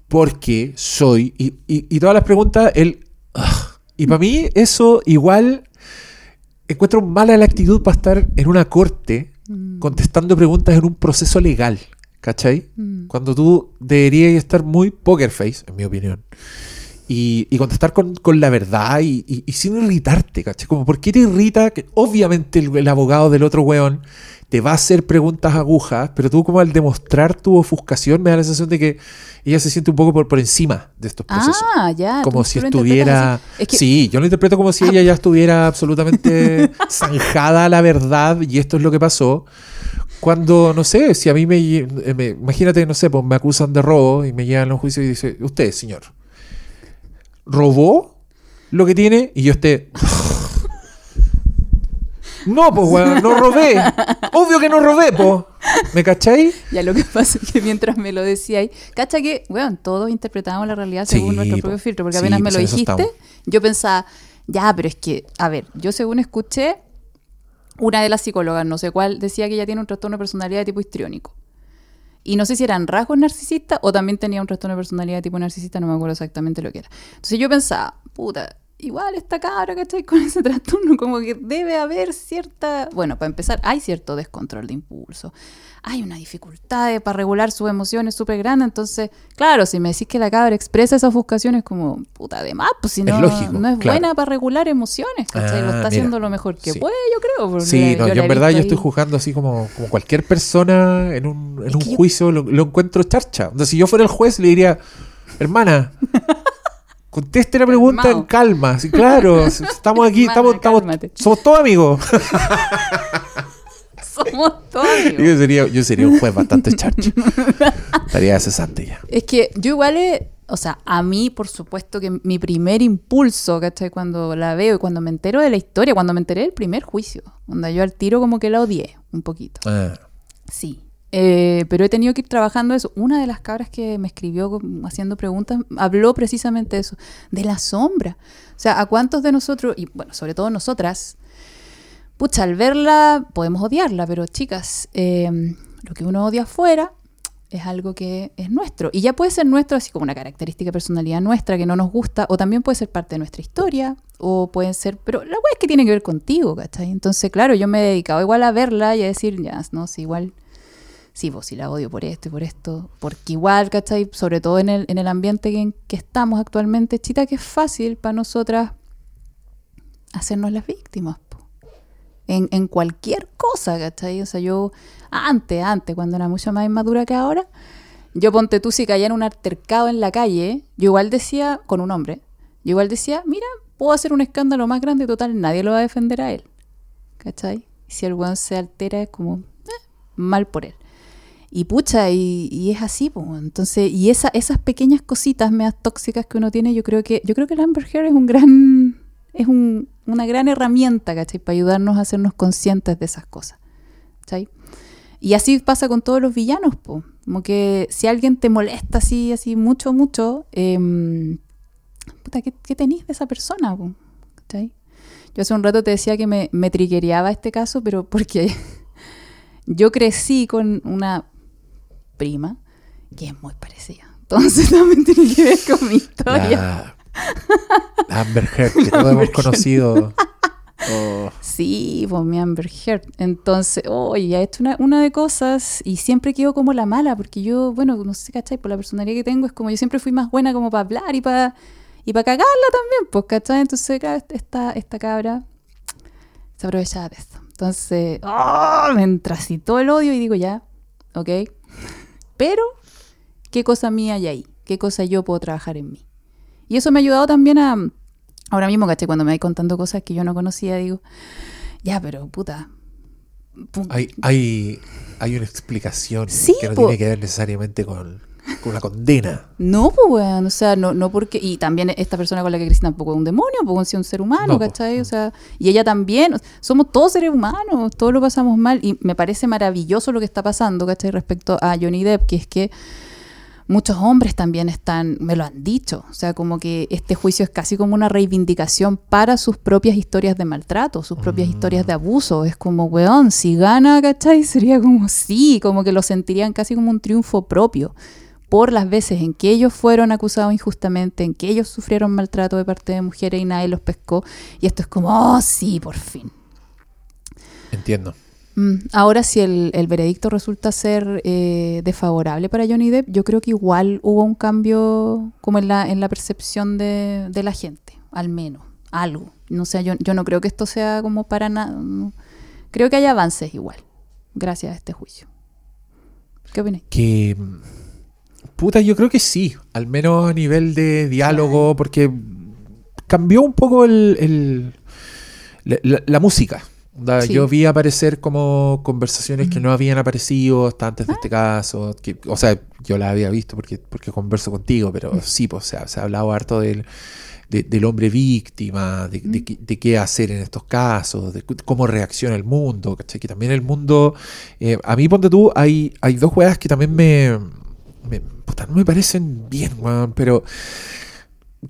porque soy. Y, y- y todas las preguntas, él. "Ah". Y para mí, eso igual. Encuentro mala la actitud para estar en una corte Mm. contestando preguntas en un proceso legal. ¿Cachai? Mm. Cuando tú deberías estar muy poker face, en mi opinión. Y, y contestar con, con la verdad y, y- y sin irritarte, ¿cachai? Como, ¿por qué te irrita? Que obviamente el, el abogado del otro weón te va a hacer preguntas agujas, pero tú como al demostrar tu ofuscación me da la sensación de que ella se siente un poco por, por encima de estos procesos. Ah, ya. como si estuviera... así. Es que, Sí, yo lo interpreto como si ella ya estuviera absolutamente zanjada a la verdad y esto es lo que pasó. Cuando, no sé, si a mí me, Imagínate, no sé, pues me acusan de robo y me llevan a un juicio y dice, usted, señor, ¿robó lo que tiene? Y yo esté... No, pues, weón, no robé. Obvio que no robé, pues. ¿Me cacháis? Ya lo que pasa es que mientras me lo decíais, cacha que, weón, todos interpretamos la realidad según Sí, nuestro po. propio filtro, porque Sí, apenas me pues lo dijiste, yo pensaba, ya, pero es que, a ver, yo según escuché, una de las psicólogas, no sé cuál, decía que ella tiene un trastorno de personalidad de tipo histriónico. Y no sé si eran rasgos narcisistas o también tenía un trastorno de personalidad tipo narcisista, no me acuerdo exactamente lo que era. Entonces yo pensaba, puta, igual esta cabra estoy con ese trastorno, como que debe haber cierta. Bueno, para empezar, hay cierto descontrol de impulso. Hay una dificultad de- para regular sus emociones súper grande. Entonces, claro, si me decís que la cabra expresa esa ofuscación, es como, puta, además, pues si Es no, lógico, no es claro. buena para regular emociones, ¿cachai? Ah, lo está mira. haciendo lo mejor que Sí. puede, yo creo. porque Sí, no, la yo he en verdad yo estoy juzgando así como, como cualquier persona en un, en Es un que yo- juicio lo, lo encuentro charcha. Sea, si yo fuera el juez le diría, hermana, conteste la pregunta Calmao. en calma. Sí, claro, si estamos aquí, estamos, estamos, somos todos amigos. Somos todos amigos. yo, sería, yo sería un juez bastante charcha. Estaría cesante ya. Es que yo igual, he- o sea, a mí, por supuesto que mi primer impulso, ¿cachai? Cuando la veo y cuando me entero de la historia, cuando me enteré del primer juicio, donde yo al tiro como que la odié un poquito. Ah, Sí, Eh, pero he tenido que ir trabajando eso. Una de las cabras que me escribió haciendo preguntas habló precisamente de eso, de la sombra. O sea, ¿a cuántos de nosotros, y bueno, sobre todo nosotras, pucha, al verla podemos odiarla, pero chicas, eh, lo que uno odia afuera es algo que es nuestro. Y ya puede ser nuestro, así como una característica de personalidad nuestra que no nos gusta, o también puede ser parte de nuestra historia, o pueden ser, pero la wea es que tiene que ver contigo, ¿cachai? Entonces, claro, yo me he dedicado igual a verla y a decir, ya, no, sí, igual, sí, vos sí la odio por esto y por esto, porque igual, ¿cachai? Sobre todo en el, en el ambiente en que estamos actualmente, chita, que es fácil para nosotras hacernos las víctimas. En, en cualquier cosa, ¿cachai? O sea, yo antes, antes, cuando era mucho más inmadura que ahora, yo ponte tú si caía en un altercado en la calle, yo igual decía, con un hombre, yo igual decía, mira, puedo hacer un escándalo más grande, total, nadie lo va a defender a él. ¿Cachai? Si el weón se altera, es como, eh, mal por él. Y pucha, y, es así, pues. Entonces, y esa, esas pequeñas cositas medias tóxicas que uno tiene, yo creo que, yo creo que el Amber Heard es un gran, es un- una gran herramienta, ¿cachai? Para ayudarnos a hacernos conscientes de esas cosas. ¿Cachai? Y así pasa con todos los villanos, po. Como que si alguien te molesta así, así mucho, mucho, em, puta, ¿qué, qué tenís de esa persona, po? ¿Cachai? Yo hace un rato te decía que me, me este caso, pero porque yo crecí con una prima que es muy parecida. Entonces también tiene que ver con mi historia. La, Amber Heard, que todos hemos conocido. Oh, Sí, pues mi Amber Heard. Entonces, oye, ha hecho una, una de cosas y siempre quedo como la mala, porque yo, bueno, no sé, ¿cachai? Por la personalidad que tengo, es como yo siempre fui más buena como para hablar y para y para cagarla también, pues, ¿cachai? Entonces, claro, esta, esta cabra se aprovechaba de esto. Entonces, ¡ah! me entra así todo el odio y digo, ya, ok. Pero, ¿qué cosa mía hay ahí? ¿Qué cosa yo puedo trabajar en mí? Y eso me ha ayudado también a, ahora mismo, ¿cachai? Cuando me vais contando cosas que yo no conocía, digo, ya, pero puta. hay, hay, hay una explicación Sí, que no tiene que ver necesariamente con, con la condena. No, pues, weón, o sea, no, no porque. Y también esta persona con la que crecí tampoco es un demonio, pues, es un ser humano, No, po. ¿cachai? O sea, y ella también. Somos todos seres humanos, todos lo pasamos mal. Y me parece maravilloso lo que está pasando, ¿cachai? Respecto a Johnny Depp, que es que muchos hombres también están, me lo han dicho. O sea, como que este juicio es casi como una reivindicación para sus propias historias de maltrato, sus propias historias de abuso. Es como, weón, si gana, ¿cachai? Sería como sí, como que lo sentirían casi como un triunfo propio por las veces en que ellos fueron acusados injustamente, en que ellos sufrieron maltrato de parte de mujeres y nadie los pescó. Y esto es como, oh, sí, por fin. Entiendo. Mm, Ahora, si el, el veredicto resulta ser eh, desfavorable para Johnny Depp, yo creo que igual hubo un cambio como en la, en la percepción de, de la gente, al menos, algo. No sé, yo, yo no creo que esto sea como para nada. no. Creo que hay avances igual, gracias a este juicio. ¿Qué opinas? Que. Puta, yo creo que sí. Al menos a nivel de diálogo, porque cambió un poco el, el- la, la- la música. Sí. Yo vi aparecer como conversaciones que no habían aparecido hasta antes de este caso. que- o sea, yo la había visto porque, porque converso contigo, pero sí, pues, o sea, se ha hablado harto del, de- del hombre víctima, de, qué- de qué hacer en estos casos, de cómo reacciona el mundo. ¿cachai? Que también el mundo. eh, a mí, ponte tú, hay, hay dos juegas que también me. Me- puta, no me parecen bien, weón, pero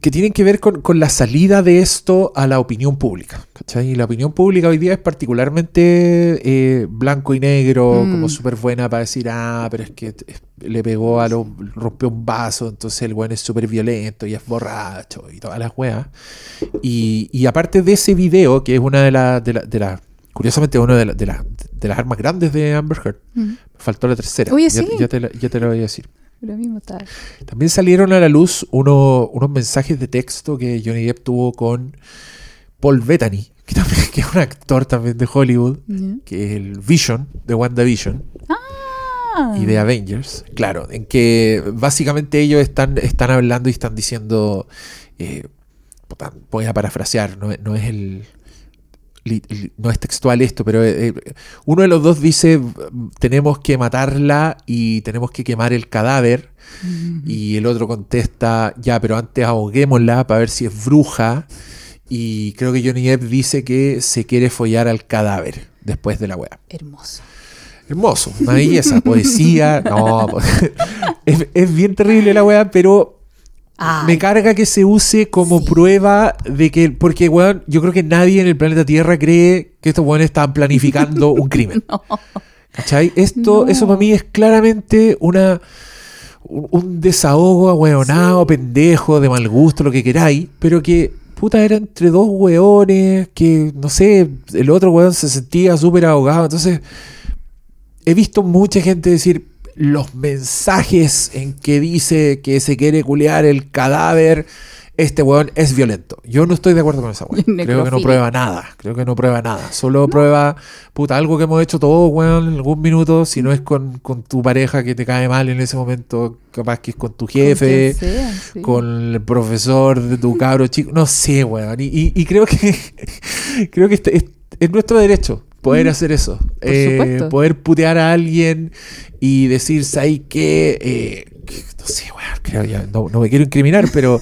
que tienen que ver con, con la salida de esto a la opinión pública. ¿cachai? Y la opinión pública hoy día es particularmente eh, blanco y negro, Mm. como súper buena para decir, ah, pero es que le pegó a lo, rompió un vaso, entonces el weón es súper violento y es borracho y todas las weas. Y, y aparte de ese video, que es una de las, de la- de las- curiosamente, una de, la- de, las- de las armas grandes de Amber Heard, me faltó la tercera. Oye, ya, sí. ya te la, ya te la voy a decir. Lo mismo está. También salieron a la luz uno- unos mensajes de texto que Johnny Depp tuvo con Paul Bettany, que, también, que es un actor también de Hollywood, que es el Vision de WandaVision Ah. y de Avengers. Claro, en que básicamente ellos están, están hablando y están diciendo, eh, voy a parafrasear, no, no es el... No es textual esto, pero eh, eh, uno de los dos dice tenemos que matarla y tenemos que quemar el cadáver y el otro contesta, ya, pero antes ahoguémosla para ver si es bruja. Y creo que Johnny Depp dice que se quiere follar al cadáver después de la wea. Hermoso. Hermoso, una belleza, poesía. No, es, es bien terrible la weá, pero Ay, me carga que se use como Sí. prueba de que. Porque, weón, yo creo que nadie en el planeta Tierra cree que estos weones están planificando un crimen. ¿Cachai? Esto, No. eso para mí es claramente una. Un, desahogo ahueonado, pendejo, de mal gusto, lo que queráis, pero que, puta, era entre dos weones, que, no sé, el otro weón se sentía súper ahogado, entonces he visto mucha gente decir los mensajes en que dice que se quiere culear el cadáver, este weón es violento. Yo no estoy de acuerdo con esa weón. Creo que no prueba nada. Creo que no prueba nada. Solo prueba, puta, algo que hemos hecho todos, weón, en algún minuto. Si no es con, con tu pareja que te cae mal en ese momento, capaz que es con tu jefe, quien sea, sí. con el profesor de tu cabro chico. No sé, weón. Y, y- y creo que creo que este- es, es nuestro derecho poder Mm. hacer eso. Eh, poder putear a alguien y decir, ¿sabes qué? Eh, no sé, weón. No, no me quiero incriminar, pero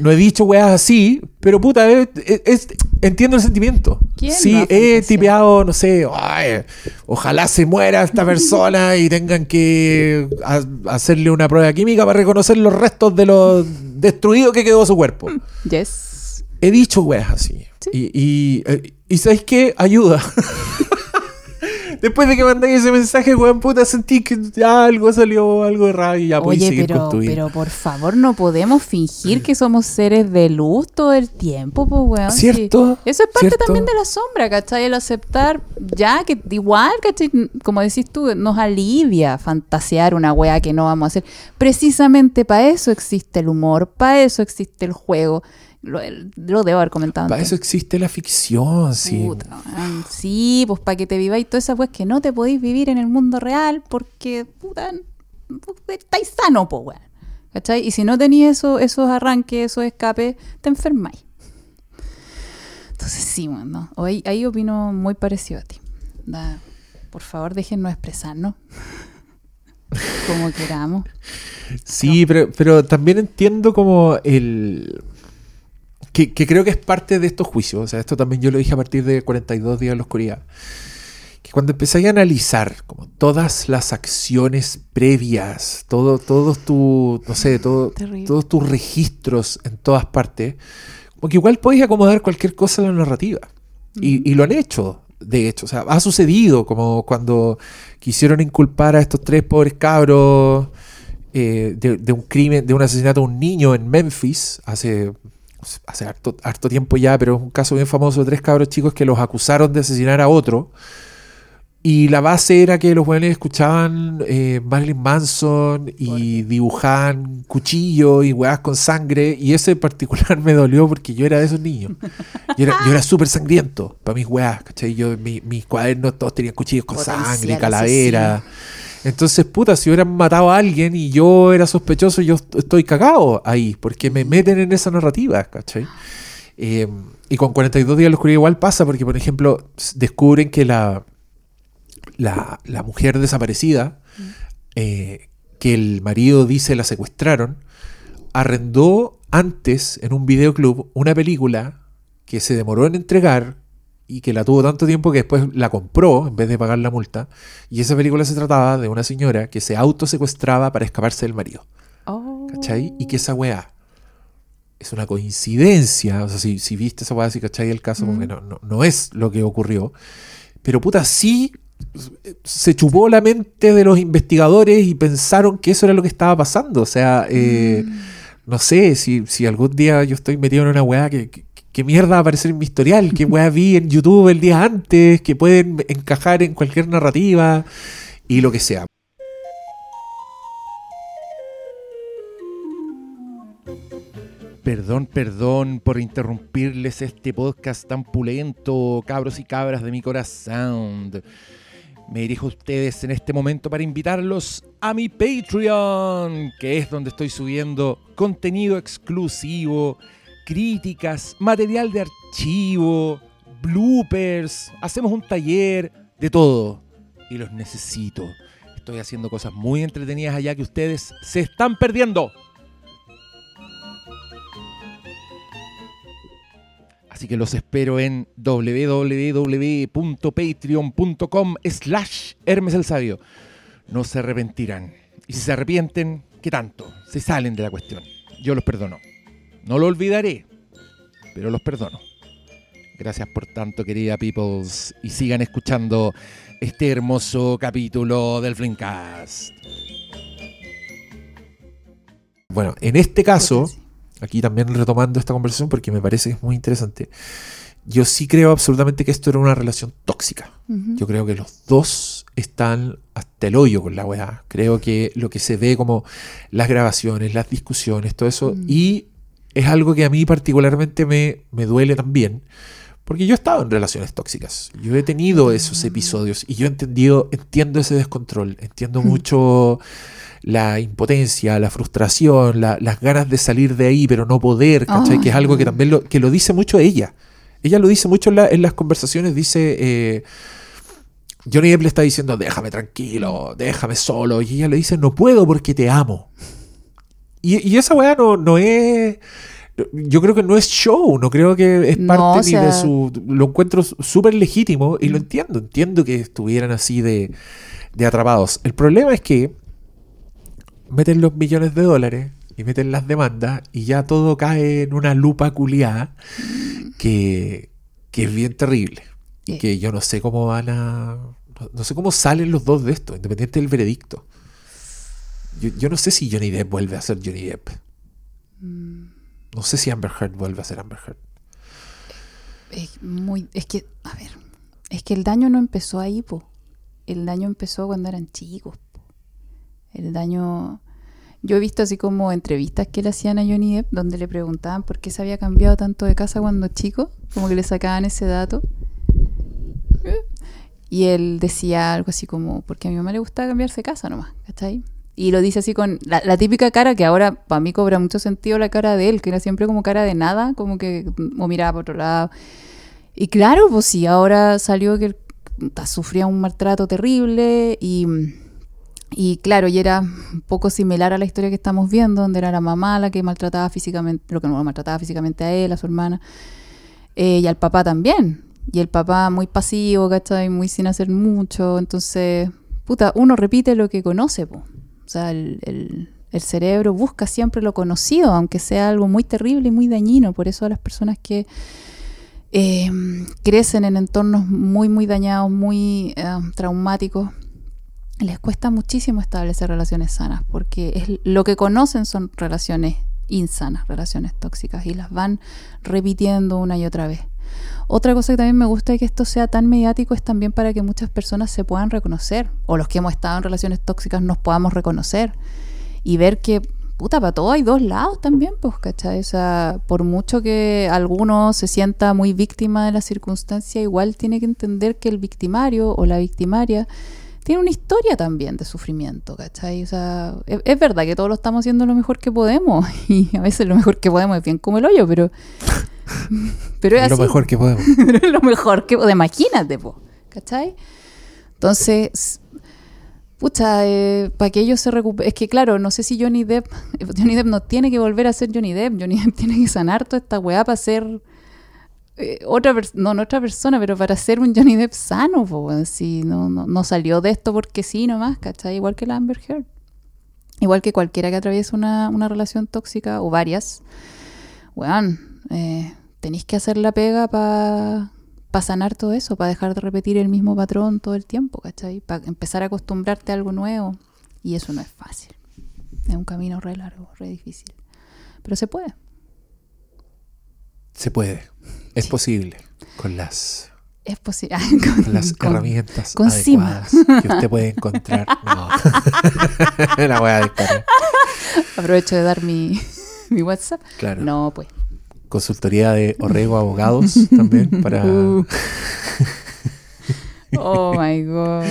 no he dicho weas así, pero puta, es- es- es- entiendo el sentimiento. ¿Quién Sí, he tipeado, no sé, "Ay, ojalá se muera esta persona y tengan que ha- hacerle una prueba química para reconocer los restos de lo destruido que quedó su cuerpo. Yes. He dicho weas así. Sí. Y, y, eh, y ¿sabes qué? Ayuda. Después de que mandáis ese mensaje, weón, puta, sentí que ya algo salió, algo errado y ya podéis Oye, seguir pero, con tu vida. pero por favor, no podemos fingir que somos seres de luz todo el tiempo, pues, weón. sí. ¿Cierto? Eso es parte ¿Cierto? también de la sombra, ¿cachai? El aceptar, ya que igual, ¿cachai? Como decís tú, nos alivia fantasear una wea que no vamos a hacer. Precisamente para eso existe el humor, para eso existe el juego. Lo, lo debo haber comentado Para antes. eso existe la ficción, sí. Puta, sí, pues para que te viváis todas esas weas que no te podéis vivir en el mundo real porque, puta, estáis sano, pues, weón. ¿Cachai? Y si no tenéis eso, esos arranques, esos escapes, te enfermáis. Entonces, sí, weón, ¿no? Hoy, ahí opino muy parecido a ti. Da, por favor, déjennos expresarnos. Como queramos. Sí, pero, pero también entiendo como el... Que, que creo que es parte de estos juicios. O sea, esto también yo lo dije a partir de 42 días de la oscuridad. Que cuando empecé a analizar como todas las acciones previas, todo, todos tu, no sé, todo, todos tus registros en todas partes, como que igual podéis acomodar cualquier cosa en la narrativa. Y, y lo han hecho, de hecho. O sea, ha sucedido como cuando quisieron inculpar a estos tres pobres cabros eh, de, de un crimen, de un asesinato de un niño en Memphis hace, hace harto, harto tiempo ya, pero es un caso bien famoso de tres cabros chicos que los acusaron de asesinar a otro. Y la base era que los jóvenes escuchaban eh, Marilyn Manson y dibujaban cuchillos y weas con sangre. Y ese en particular me dolió porque yo era de esos niños. Yo era, yo era súper sangriento para mis weas, ¿cachai? Yo, mi- mis cuadernos todos tenían cuchillos con Potencial sangre, calavera. Entonces, puta, si hubieran matado a alguien y yo era sospechoso, yo est- estoy cagado ahí, porque me meten en esa narrativa, ¿cachai? Eh, y con 42 días de la oscuridad igual pasa, porque, por ejemplo, descubren que la, la, la mujer desaparecida, eh, que el marido dice la secuestraron, arrendó antes en un videoclub una película que se demoró en entregar y que la tuvo tanto tiempo que después la compró en vez de pagar la multa. Y esa película se trataba de una señora que se autosecuestraba para escaparse del marido. Oh. ¿Cachai? Y que esa weá es una coincidencia. O sea, si, si viste esa weá, si cachai el caso, como que no, no, no es lo que ocurrió. Pero puta, sí se chupó la mente de los investigadores y pensaron que eso era lo que estaba pasando. O sea, eh, no sé, si, si algún día yo estoy metido en una weá que, que, que mierda va a aparecer en mi historial, qué weá vi en YouTube el día antes, que pueden encajar en cualquier narrativa y lo que sea. Perdón, perdón por interrumpirles este podcast tan pulento, cabros y cabras de mi corazón. Me dirijo a ustedes en este momento para invitarlos a mi Patreon, que es donde estoy subiendo contenido exclusivo, críticas, material de archivo, bloopers, hacemos un taller, de todo. Y los necesito. Estoy haciendo cosas muy entretenidas allá que ustedes se están perdiendo. Así que los espero en www.patreon.com slash Hermes el Sabio. No se arrepentirán. Y si se arrepienten, ¿qué tanto? Se salen de la cuestión. Yo los perdono. No lo olvidaré, pero los perdono. Gracias por tanto, querida Peoples, y sigan escuchando este hermoso capítulo del Flimcast. Bueno, en este caso, aquí también retomando esta conversación porque me parece que es muy interesante, yo sí creo absolutamente que esto era una relación tóxica. Yo creo que los dos están hasta el hoyo con la weá. Creo que lo que se ve como las grabaciones, las discusiones, todo eso, Mm. y es algo que a mí particularmente me, me duele también. Porque yo he estado en relaciones tóxicas. Yo he tenido esos Mm. episodios y yo he entendido, entiendo ese descontrol. Entiendo Mm. mucho la impotencia, la frustración, la- las ganas de salir de ahí, pero no poder, ¿cachai? Que es algo que también lo, que lo dice mucho ella. Ella lo dice mucho en, la- en las conversaciones, dice... eh, Johnny Depp le está diciendo, déjame tranquilo, déjame solo. Y ella le dice, no puedo porque te amo. Y, y esa weá no, no es... Yo creo que no es show, no creo que es No, parte ni de su... Lo encuentro súper legítimo y lo Mm. entiendo. Entiendo que estuvieran así de, de atrapados. El problema es que meten los millones de dólares y meten las demandas y ya todo cae en una lupa culiada que, que es bien terrible. Y que yo no sé cómo van a... No, no sé cómo salen los dos de esto, independiente del veredicto. Yo, yo no sé si Johnny Depp vuelve a ser Johnny Depp. Mm, No sé si Amber Heard vuelve a ser Amber Heard. Es muy, es que, a ver, es que el daño no empezó ahí, po. El daño empezó cuando eran chicos. po. El daño, yo he visto así como entrevistas que le hacían a Johnny Depp donde le preguntaban por qué se había cambiado tanto de casa cuando chico, como que le sacaban ese dato. Y él decía algo así como, porque a mi mamá le gustaba cambiarse de casa nomás, ¿cachai? Y lo dice así con la, típica cara que ahora para mí cobra mucho sentido la cara de él, que era siempre como cara de nada, como que o miraba por otro lado. Y claro, pues sí, ahora salió que él, sufría un maltrato terrible y, y claro, y era un poco similar a la historia que estamos viendo, donde era la mamá la que maltrataba físicamente, lo que no maltrataba físicamente a él, a su hermana, eh, y al papá también. Y el papá muy pasivo, ¿cachai? Muy sin hacer mucho. Entonces, puta, uno repite lo que conoce, po. O sea, el, el- cerebro busca siempre lo conocido, aunque sea algo muy terrible y muy dañino. Por eso las personas que eh, crecen en entornos muy, muy dañados, muy eh, traumáticos, les cuesta muchísimo establecer relaciones sanas, porque es, lo que conocen son relaciones insanas, relaciones tóxicas, y las van repitiendo una y otra vez. Otra cosa que también me gusta de que esto sea tan mediático es también para que muchas personas se puedan reconocer, o los que hemos estado en relaciones tóxicas nos podamos reconocer y ver que, puta, para todo hay dos lados también, pues, ¿cachai? O sea, por mucho que alguno se sienta muy víctima de la circunstancia, igual tiene que entender que el victimario o la victimaria tiene una historia también de sufrimiento, ¿cachai? O sea, es, es verdad que todos lo estamos haciendo lo mejor que podemos y a veces lo mejor que podemos es bien como el hoyo, pero... pero es Es lo así. mejor que podemos. Pero es lo mejor que... de imagínate, po, ¿cachai? Entonces, pucha, para que ellos se recuperen... Es que claro, no sé si Johnny Depp... Johnny Depp no tiene que volver a ser Johnny Depp. Johnny Depp tiene que sanar toda esta weá para ser... eh, otra no, no otra persona, pero para ser un Johnny Depp sano, po. Si no, no, no salió de esto porque sí nomás, ¿cachai? Igual que la Amber Heard. Igual que cualquiera que atraviese una, una relación tóxica o varias. Weón, eh, tenéis que hacer la pega para sanar todo eso, para dejar de repetir el mismo patrón todo el tiempo, ¿cachai? Para empezar a acostumbrarte a algo nuevo. Y eso no es fácil. Es un camino re largo, re difícil. Pero se puede. Se puede. Es Sí. posible. Con las, Es posible. con las Con- herramientas con adecuadas que usted puede encontrar. No. La voy a disparar. Aprovecho de dar mi, mi WhatsApp. Claro. No, pues. Consultoría de Orrego Abogados también para... Uh. Oh my God.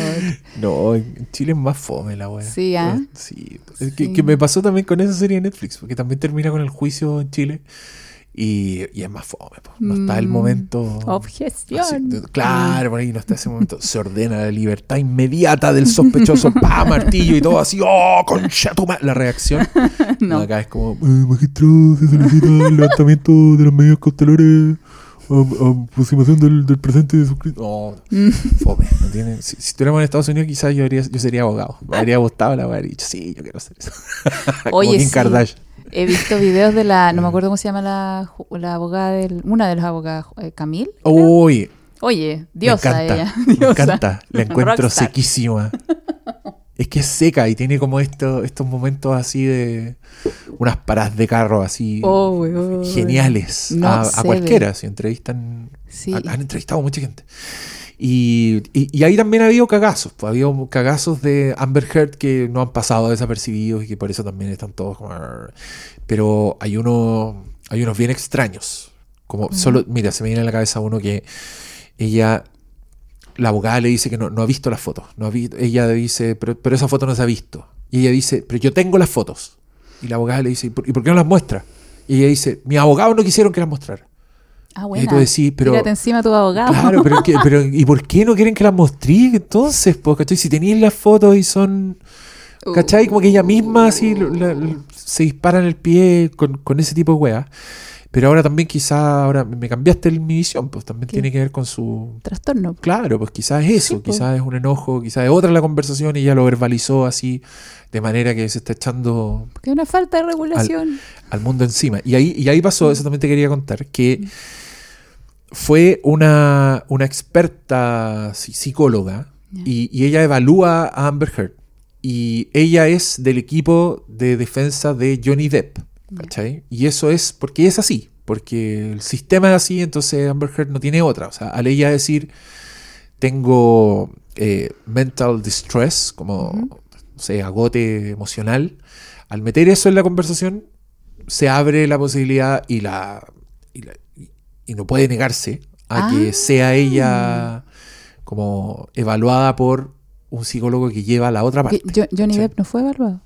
No, en Chile es más fome la wea. Sí, ¿ah? Sí. Es que, Sí. que me pasó también con esa serie de Netflix, porque también termina con el juicio en Chile y, y es más fome. po. No está el Mm. momento... Objeción. así claro, por ahí no está ese momento. Se ordena la libertad inmediata del sospechoso, pa, martillo y todo así, ¡oh, concha tu ma-". La reacción. No. Acá es como, "Eh, magistrado, se solicita el levantamiento de las medidas cautelares aproximación del, del presente de Jesucristo. No, fome, no tiene- si, si estuviéramos en Estados Unidos, quizás yo, haría- yo sería abogado. Me habría gustado la habría dicho, sí, yo quiero hacer eso. Como Oye, Kim sí. Kardashian. He visto videos de la, no me acuerdo cómo se llama la, la abogada del, una de las abogadas, eh, Camille. Uy, Oye, diosa me encanta, ella. me diosa. encanta. La encuentro Rockstar. sequísima. Es que es seca y tiene como esto, estos momentos así de unas paradas de carro así Oh, geniales No a, cualquiera. Si entrevistan, Sí. han, han entrevistado a mucha gente. Y, y- y ahí también ha habido cagazos. Pues, ha habido cagazos de Amber Heard que no han pasado desapercibidos y que por eso también están todos como... Pero hay uno, hay unos bien extraños. Como solo, mira, se me viene a la cabeza uno que ella, la abogada le dice que no, no ha visto las fotos. No ha vi- ella dice, pero, pero esa foto no se ha visto. Y ella dice, pero yo tengo las fotos. Y la abogada le dice, ¿y por, y por qué no las muestra? Y ella dice, mis abogados no quisieron que las mostrara. Ah, Y bueno. tú decís, pero... Tírate encima a tu abogado. Claro, pero, ¿y por qué no quieren que las mostré entonces? Pues, ¿cachai? Si tenéis las fotos y son... Uh. ¿Cachai? Como que ella misma así lo- la- la- se dispara en el pie con, con ese tipo de weas. Pero ahora también quizá, ahora me cambiaste el- mi visión, pues también ¿Qué? tiene que ver con su... Trastorno. Claro, pues quizás es eso, Sí, po. quizás es un enojo, quizás es otra la conversación y ella lo verbalizó así, de manera que se está echando Porque hay una falta de regulación. al mundo encima. Y ahí, y ahí pasó, eso también te quería contar, que fue una, una experta psi- psicóloga y, y ella evalúa a Amber Heard. Y ella es del equipo de defensa de Johnny Depp. ¿cachai? Y eso es porque es así, porque el sistema es así, entonces Amber Heard no tiene otra. O sea, al ella decir, tengo eh, mental distress, como, no sé, agote emocional, al meter eso en la conversación, se abre la posibilidad y la y, la- y- no puede negarse a Ah. que sea ella como evaluada por un psicólogo que lleva la otra parte. Jo- Johnny Sí. Depp no fue evaluado.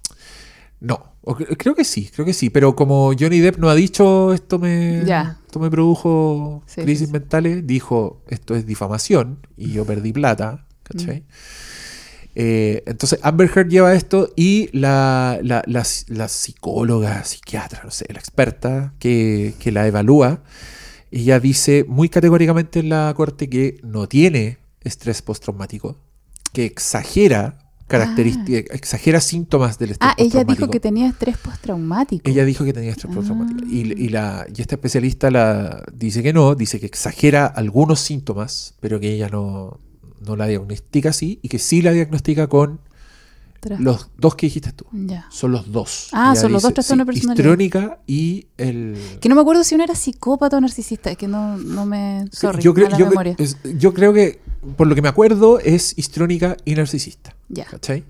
No, creo que sí, creo que sí, pero como Johnny Depp no ha dicho esto me, esto me produjo Sí, crisis sí, mentales, dijo esto es difamación y yo perdí plata, ¿cachai? Eh, entonces Amber Heard lleva esto y la, la, la- la psicóloga, psiquiatra, no sé, la experta que, que la evalúa, ella dice muy categóricamente en la corte que no tiene estrés postraumático, que exagera características, exagera síntomas del estrés Ah, ella dijo postraumático. que tenía estrés postraumático. Ella dijo que tenía estrés postraumático. Ah. Y, y la, y esta especialista la, dice que no, dice que exagera algunos síntomas, pero que ella no, no la diagnostica así y que sí la diagnostica con Los dos que dijiste tú. Ya. Son los dos. Ah, Ella son los dos trastornos sí, personalidad. Histriónica y el... Que no me acuerdo si uno era psicópata o narcisista. Es que no, no me. Sorry, yo, creo, yo, memoria. es- yo creo que, por lo que me acuerdo, es histriónica y narcisista. Ya. ¿Cachai?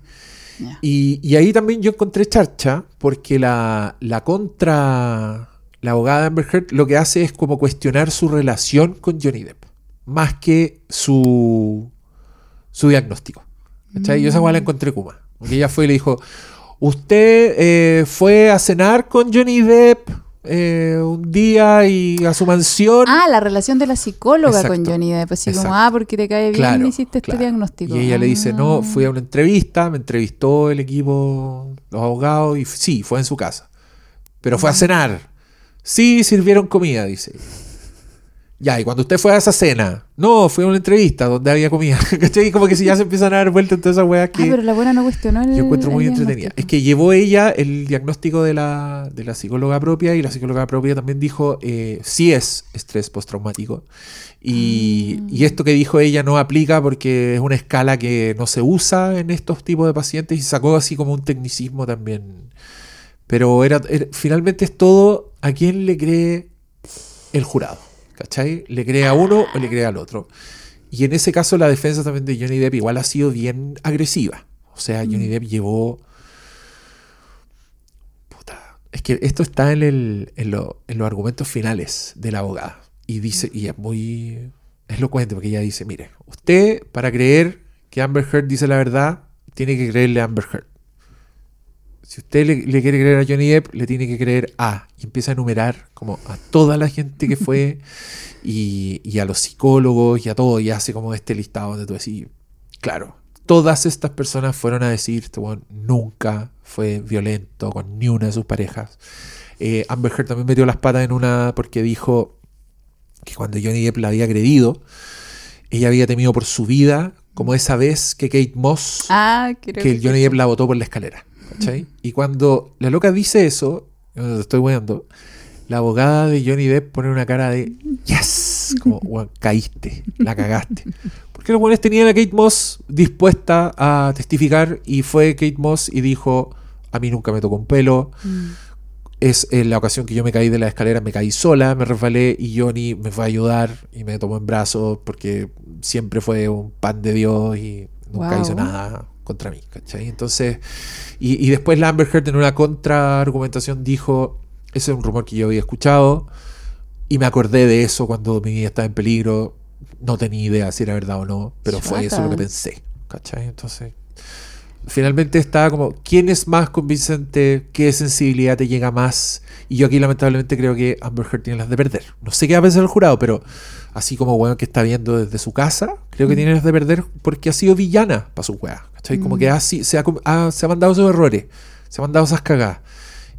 Y, y ahí también yo encontré charcha, porque la, la contra. La abogada Amber Heard lo que hace es como cuestionar su relación con Johnny Depp, más que su, su diagnóstico. ¿Cachai? Yo esa la encontré kuma. Porque ella fue y le dijo: Usted eh, fue a cenar con Johnny Depp eh, un día y a su mansión. Ah, la relación de la psicóloga con Johnny Depp. Así como, exacto. ah, porque te cae bien Claro, hiciste este claro. diagnóstico. Y ella le dice, no, Ah. fui a una entrevista, me entrevistó el equipo, los abogados, y sí, fue en su casa. Pero fue a cenar. Sí, sirvieron comida, dice. Ya, y cuando usted fue a esa cena, no, fue a una entrevista donde había comida. ¿Cachai? Como que si ya se empiezan a dar vueltas en todas esas weas Ah, que pero la buena no cuestionó el yo encuentro muy entretenida. Es que llevó ella el diagnóstico de la, de la psicóloga propia y la psicóloga propia también dijo, eh, sí es estrés postraumático. Y, Ah. y esto que dijo ella no aplica porque es una escala que no se usa en estos tipos de pacientes y sacó así como un tecnicismo también. Pero era, era- finalmente es todo a quién le cree el jurado. ¿Cachai? ¿Le cree a uno o le cree al otro? Y en ese caso la defensa también de Johnny Depp igual ha sido bien agresiva. O sea, Johnny Mm. Depp llevó... Puta. Es que esto está en, el, en, lo- en los argumentos finales de la abogada. Y dice, y es muy elocuente porque ella dice, mire, usted para creer que Amber Heard dice la verdad, tiene que creerle a Amber Heard. Si usted le, le quiere creer a Johnny Depp, le tiene que creer a. Y empieza a enumerar como a toda la gente que fue y, y a los psicólogos y a todo. Y hace como este listado donde tú decís, claro, todas estas personas fueron a decir, este weón nunca fue violento con ni una de sus parejas. Eh, Amber Heard también metió las patas en una porque dijo, que cuando Johnny Depp la había agredido, ella había temido por su vida, como esa vez que Kate Moss, Ah, que el Johnny Depp la botó por la escalera. ¿Cachai? Y cuando la loca dice eso, yo estoy weando, la abogada de Johnny Depp pone una cara de yes, como "Weón, caíste, la cagaste. Porque los buenos tenían a Kate Moss dispuesta a testificar y fue Kate Moss y dijo, a mí nunca me tocó un pelo, Mm. es la ocasión que yo me caí de la escalera, me caí sola, me resbalé y Johnny me fue a ayudar y me tomó en brazos porque siempre fue un pan de Dios y nunca Wow. hizo nada contra mí, ¿cachai? Entonces, y, y después la Amber Heard en una contraargumentación dijo, ese es un rumor que yo había escuchado y me acordé de eso cuando mi vida estaba en peligro, no tenía idea si era verdad o no, pero fue eso lo que pensé, ¿cachai? Entonces, finalmente está como, ¿quién es más convincente? ¿Qué sensibilidad te llega más? Y yo aquí lamentablemente creo que Amber Heard tiene las de perder. No sé qué va a pensar el jurado, pero así como weón que está viendo desde su casa, creo que Mm. tiene de perder porque ha sido villana para su weá. ¿cachai? Como Mm. que ha, si- se, ha, se ha mandado esos errores, se ha mandado esas cagadas.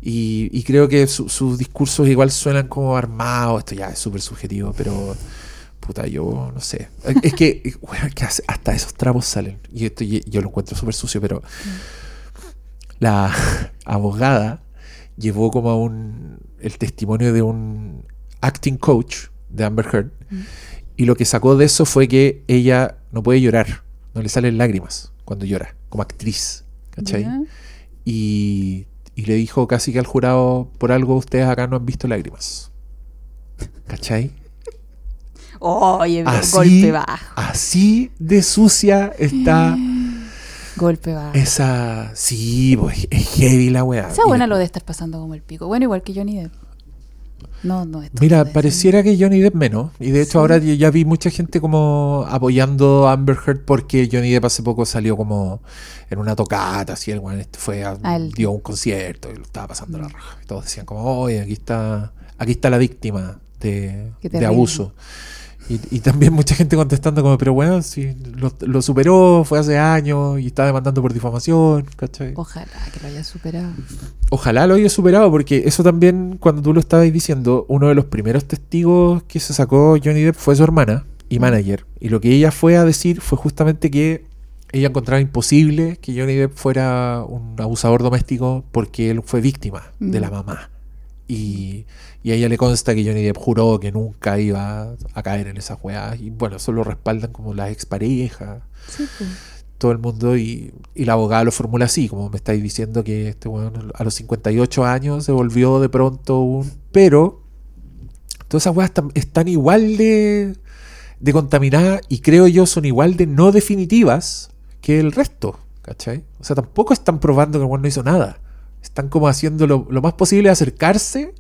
Y, y creo que su- sus discursos igual suenan como armados. Esto ya es súper subjetivo, pero puta, yo no sé. Es que, weón, que hasta esos trapos salen. Y esto yo lo encuentro súper sucio, pero la abogada llevó como a un el testimonio de un acting coach de Amber Heard Mm. y lo que sacó de eso fue que ella no puede llorar, no le salen lágrimas cuando llora, como actriz, ¿cachai? Y, y le dijo casi que al jurado, por algo ustedes acá no han visto lágrimas, ¿cachai? Oye, golpe bajo. así de sucia está Golpe bajo. esa... Sí, pues, es heavy la weá. Esa buena lo de estar pasando como el pico. Bueno, igual que Johnny Depp. No, no. esto Mira, no pareciera que Johnny Depp menos. Y de hecho Sí. ahora yo ya vi mucha gente como apoyando a Amber Heard porque Johnny Depp hace poco salió como en una tocata, así el weón este fue a, Al- dio un concierto y lo estaba pasando Mm. la raja. Y todos decían como, oye, aquí está, aquí está la víctima de, de abuso. Y, y también mucha gente contestando como, pero bueno, si lo, lo superó, fue hace años y está demandando por difamación, ¿cachai? Ojalá que lo haya superado. Ojalá lo haya superado, porque eso también, cuando tú lo estabas diciendo, uno de los primeros testigos que se sacó Johnny Depp fue su hermana y manager. Y lo que ella fue a decir fue justamente que ella encontraba imposible que Johnny Depp fuera un abusador doméstico porque él fue víctima de Mm. la mamá. Y, y a ella le consta que Johnny Depp juró que nunca iba a caer en esas weas. Y bueno, eso lo respaldan como las exparejas Sí, todo el mundo y, y la abogada lo formula así, como me estáis diciendo que este weón a los 58 años se volvió de pronto un... Pero todas esas weas están, están igual de, de contaminadas y creo yo son igual de no definitivas que el resto, ¿cachai? O sea, tampoco están probando que el weón no hizo nada. Están como haciendo lo, lo más posible de acercarse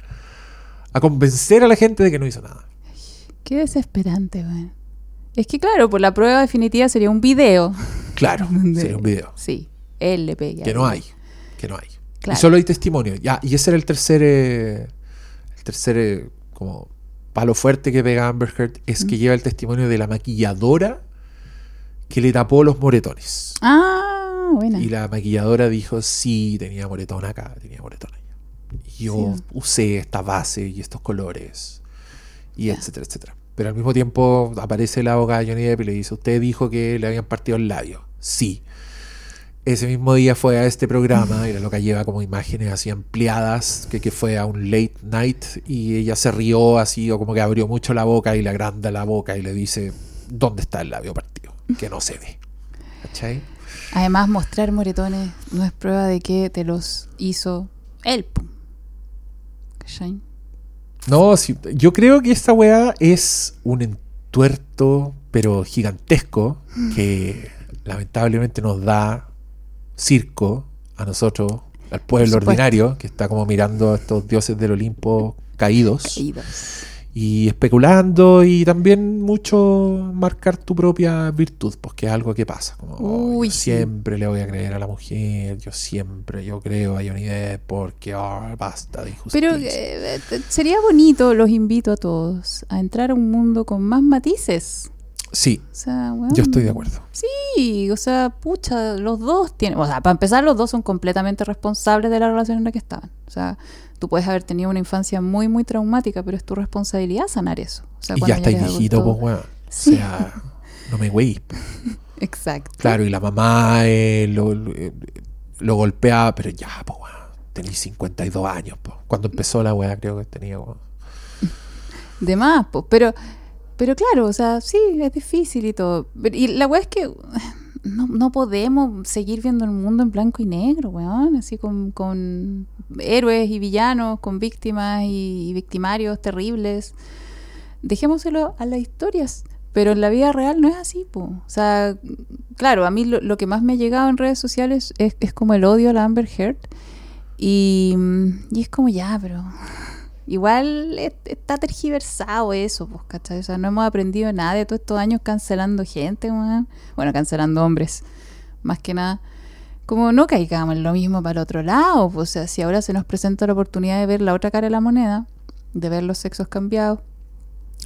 a convencer a la gente de que no hizo nada. Qué desesperante, weón. Es que claro, pues la prueba definitiva sería un video. Claro, De- sería un video. Sí, él le pega. Que no hay. Que no hay. Claro. Y solo hay testimonio. Ya, y ese era el tercer, eh, el tercer eh, como palo fuerte que pega Amber Heard, es que Mm. lleva el testimonio de la maquilladora que le tapó los moretones. Ah, buena. Y la maquilladora dijo, sí, tenía moretón acá, tenía moretón allá. Y yo Sí. usé esta base y estos colores, y Ya. etcétera, etcétera. Pero al mismo tiempo aparece la abogada de Johnny Depp y le dice, usted dijo que le habían partido el labio. Sí. Ese mismo día fue a este programa y la loca lleva como imágenes así ampliadas, que, que fue a un late night y ella se rió así o como que abrió mucho la boca y le agranda la boca y le dice, ¿dónde está el labio partido? Que no se ve. ¿Cachai? Además, mostrar moretones no es prueba de que te los hizo él. ¿Cachai? No, sí, yo creo que esta weá es un entuerto, pero gigantesco, que lamentablemente nos da circo a nosotros, al pueblo ordinario, que está como mirando a estos dioses del Olimpo caídos Caídos. Y especulando y también mucho marcar tu propia virtud, pues que es algo que pasa. Como, "Oh, Uy, yo sí. siempre le voy a creer a la mujer, yo siempre, yo creo a Johnny Depp porque ah, basta de injusticia. Pero eh, eh, sería bonito, los invito a todos, a entrar a un mundo con más matices. Sí, O sea, weón, yo estoy de acuerdo. Sí, o sea, pucha, los dos tienen, o sea, para empezar, los dos son completamente responsables de la relación en la que estaban. O sea, tú puedes haber tenido una infancia muy, muy traumática, pero es tu responsabilidad sanar eso. O sea, y ya estáis viejito, pues, weón. O sea, no me güey. Exacto. Claro, y la mamá eh, lo, lo, golpeaba, pero ya, pues, weón. Tenéis 52 años, pues. Cuando empezó la weá, creo que tenía, weón. De más, pues, pero pero claro, o sea, sí, es difícil y todo. Y la weá es que no, no, podemos seguir viendo el mundo en blanco y negro, weón. Así con, con héroes y villanos, con víctimas y, victimarios terribles. Dejémoselo a las historias. Pero en la vida real no es así, po. O sea, claro, a mí lo, que más me ha llegado en redes sociales es, es como el odio a la Amber Heard. Y, y es como ya, pero Igual está tergiversado eso, pues, ¿cachai? O sea, no hemos aprendido nada de todos estos años cancelando gente, bueno, cancelando hombres, más que nada. Como no caigamos en lo mismo para el otro lado, pues, o sea, si ahora se nos presenta la oportunidad de ver la otra cara de la moneda, de ver los sexos cambiados,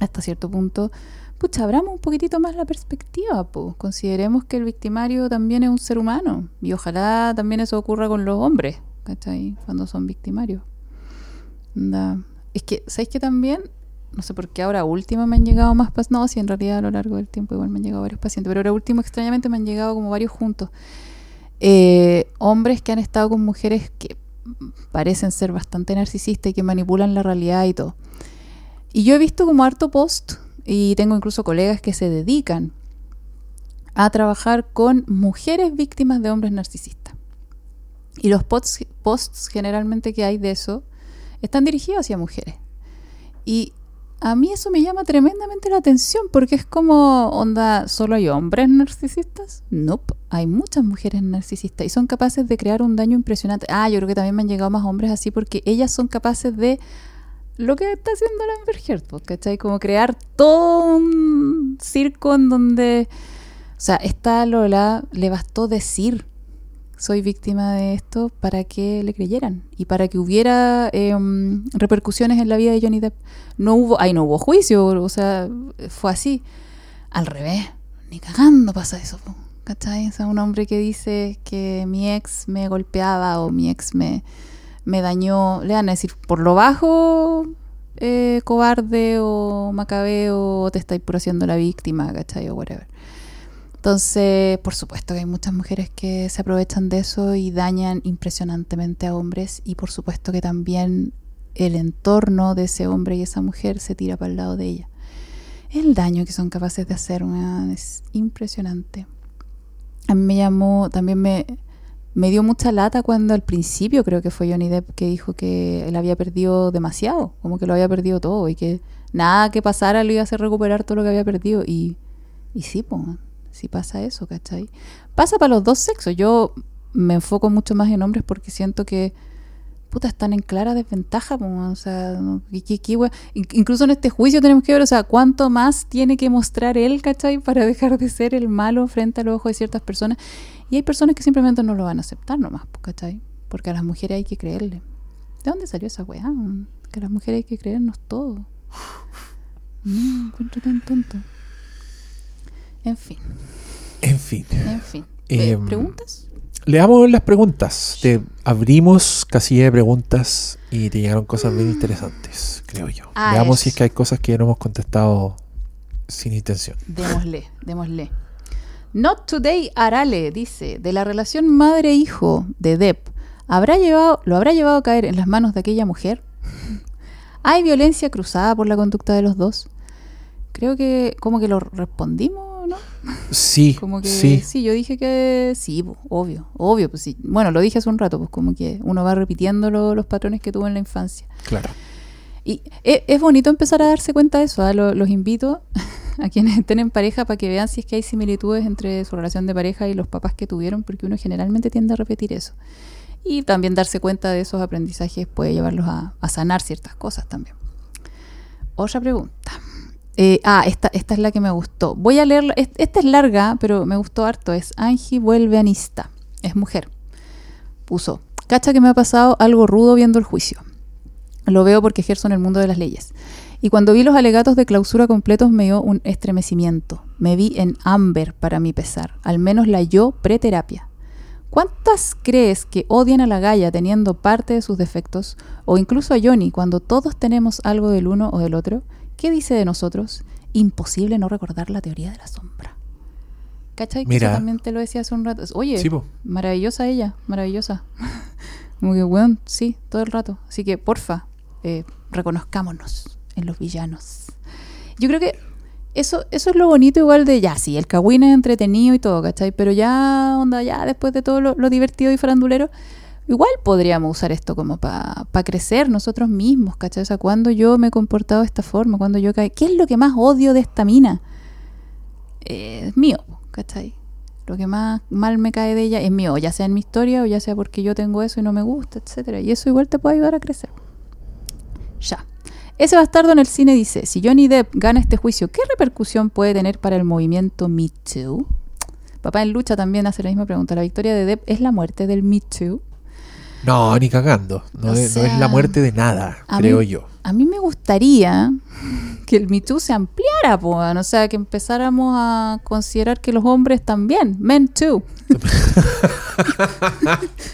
hasta cierto punto, pucha, abramos un poquitito más la perspectiva, pues. Consideremos que el victimario también es un ser humano y ojalá también eso ocurra con los hombres, ¿cachai? Cuando son victimarios. Da. Es que, ¿sabéis que también? No sé por qué ahora último me han llegado más pacientes. No, si en realidad a lo largo del tiempo igual me han llegado varios pacientes, pero ahora último extrañamente me han llegado como varios juntos. Eh, hombres que han estado con mujeres que parecen ser bastante narcisistas y que manipulan la realidad y todo. Y yo he visto como harto post y tengo incluso colegas que se dedican a trabajar con mujeres víctimas de hombres narcisistas. Y los posts, posts generalmente que hay de eso están dirigidos hacia mujeres. Y a mí eso me llama tremendamente la atención porque es como, onda, ¿solo hay hombres narcisistas? No, nope, hay muchas mujeres narcisistas y son capaces de crear un daño impresionante. Ah, yo creo que también me han llegado más hombres así porque ellas son capaces de lo que está haciendo la Amber Heard, ¿cachai? Como crear todo un circo en donde, o sea, esta Lola le bastó decir soy víctima de esto para que le creyeran y para que hubiera em, repercusiones en la vida de Johnny Depp. No hubo, ahí no hubo juicio, o sea, fue así. Al revés, ni cagando pasa eso. ¿Cachai? O sea, un hombre que dice que mi ex me golpeaba o mi ex me, me dañó, le van a decir por lo bajo, eh, cobarde o macabeo, te estáis por haciendo la víctima, ¿cachai? O whatever. Entonces, por supuesto que hay muchas mujeres que se aprovechan de eso y dañan impresionantemente a hombres y por supuesto que también el entorno de ese hombre y esa mujer se tira para el lado de ella. El daño que son capaces de hacer es impresionante. A mí me llamó, también me, me dio mucha lata cuando al principio creo que fue Johnny Depp que dijo que él había perdido demasiado, como que lo había perdido todo y que nada que pasara lo iba a hacer recuperar todo lo que había perdido. Y, y sí, pues si pasa eso, ¿cachai? Pasa para los dos sexos. Yo me enfoco mucho más en hombres porque siento que puta, están en clara desventaja, o sea, incluso en este juicio tenemos que ver, o sea, cuánto más tiene que mostrar él, ¿cachai? Para dejar de ser el malo frente a los ojos de ciertas personas. Y hay personas que simplemente no lo van a aceptar nomás, ¿cachai? Porque a las mujeres hay que creerle. ¿De dónde salió esa weá? Que a las mujeres hay que creernos todo. No, encuentro tan tonto. En fin. En fin. En fin. Eh, ¿Preguntas? Leamos las preguntas. Te abrimos casilla de preguntas y te llegaron cosas bien interesantes, creo yo. Ah, Veamos si es que hay cosas que no hemos contestado sin intención. Démosle, démosle. Not Today Arale dice, de la relación madre-hijo de Depp, ¿habrá llevado, ¿lo habrá llevado a caer en las manos de aquella mujer? ¿Hay violencia cruzada por la conducta de los dos? Creo que como que lo respondimos Sí, como que, sí. sí. yo dije que sí, obvio, obvio, pues sí. Bueno, lo dije hace un rato, pues como que uno va repitiendo los patrones que tuvo en la infancia. Claro. Y es, bonito empezar a darse cuenta de eso. ¿ah? los invito a quienes estén en pareja para que vean si es que hay similitudes entre su relación de pareja y los papás que tuvieron, porque uno generalmente tiende a repetir eso. Y también darse cuenta de esos aprendizajes puede llevarlos a, a sanar ciertas cosas también. Otra pregunta. Eh, ah, esta, esta es la que me gustó. Voy a leerla. Esta es larga, pero me gustó harto. Es Angie vuelve anista. Es mujer. Puso. Cacha que me ha pasado algo rudo viendo el juicio. Lo veo porque ejerzo en el mundo de las leyes. Y cuando vi los alegatos de clausura completos me dio un estremecimiento. Me vi en Amber para mi pesar, al menos la yo preterapia. ¿Cuántas crees que odian a la Gaia teniendo parte de sus defectos? O incluso a Johnny cuando todos tenemos algo del uno o del otro. ¿Qué dice de nosotros? Imposible no recordar la teoría de la sombra. ¿Cachai? Que Mira. eso también te lo decía hace un rato. Oye, Sí, maravillosa ella, maravillosa. Como que, weón, sí, todo el rato. Así que, porfa, eh, reconozcámonos en los villanos. Yo creo que eso, eso es lo bonito igual de, ya, sí, el Kawin es entretenido y todo, ¿cachai? Pero ya, onda, ya después de todo lo, lo divertido y farandulero, igual podríamos usar esto como para crecer nosotros mismos, ¿cachai? O sea, cuando yo me he comportado de esta forma, cuando yo caí, ¿qué es lo que más odio de esta mina? Eh, es mío, ¿cachai? Lo que más mal me cae de ella es mío, ya sea en mi historia o ya sea porque yo tengo eso y no me gusta, etcétera. Y eso igual te puede ayudar a crecer. Ya. Ese bastardo en el cine dice, si Johnny Depp gana este juicio, ¿qué repercusión puede tener para el movimiento Me Too? Papá en lucha también hace la misma pregunta. ¿La victoria de Depp es la muerte del Me Too? No, ni cagando. No, es, no es sea, la muerte de nada, creo mí- yo. A mí me gustaría que el Me Too se ampliara, po, weón. o sea, que empezáramos a considerar que los hombres también, men too.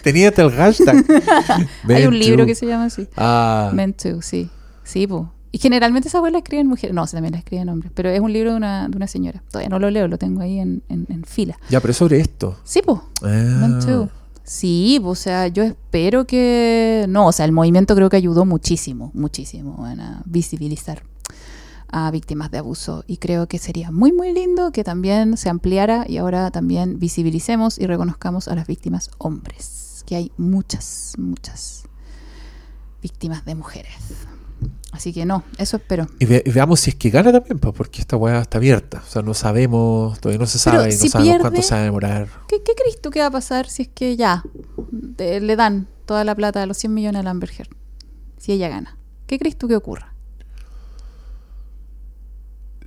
Tenía hasta el hashtag. Hay un libro que se llama así. Ah, Men too, sí. Sí, po. Y generalmente esa la escriben mujeres. No, también la escriben hombres. Pero es un libro de una, de una señora. Todavía no lo leo, lo tengo ahí en, en- en fila. ya, pero es sobre esto. Sí, po. Ah. Sí, o sea, yo espero que... No, o sea, el movimiento creo que ayudó muchísimo, muchísimo a visibilizar a víctimas de abuso. Y creo que sería muy, muy lindo que también se ampliara y ahora también visibilicemos y reconozcamos a las víctimas hombres. Que hay muchas, muchas víctimas de mujeres. Así que no, eso espero. Y, ve- y veamos si es que gana también, pues, porque esta weá está abierta. O sea, no sabemos, todavía no se Pero sabe, si no sabemos cuánto se va a demorar. ¿Qué, qué crees tú que va a pasar si es que ya te- le dan toda la plata de los 100 millones a la Amber Heard? Si ella gana. ¿Qué crees tú que ocurra?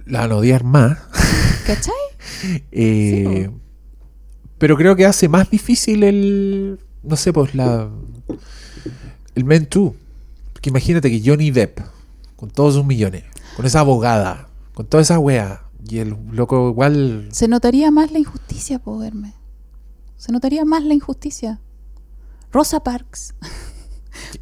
La van a odiar más. ¿Cachai? Eh, Sí, pero creo que hace más difícil el. No sé, pues la. El Men Too. Porque imagínate que Johnny Depp, con todos sus millones, con esa abogada, con toda esa wea, y el loco igual. Se notaría más la injusticia, poderme. Se notaría más la injusticia. Rosa Parks.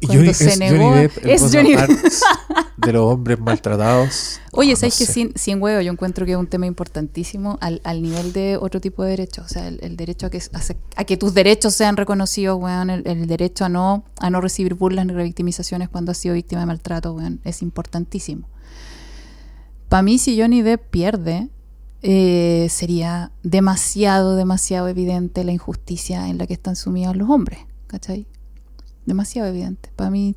cuando se negó a- el es Rosa Johnny Depp. Parks de los hombres maltratados. Oye, No, ¿sabes no que sin, sin huevo yo encuentro que es un tema importantísimo al, al nivel de otro tipo de derechos? O sea, el, el derecho a que, a, se- a que tus derechos sean reconocidos, weón. El, el derecho a no, a no recibir burlas ni revictimizaciones cuando has sido víctima de maltrato, weón. Es importantísimo. Para mí, si Johnny Depp pierde, eh, sería demasiado, demasiado evidente la injusticia en la que están sumidos los hombres, ¿cachai? Demasiado evidente. Para mí,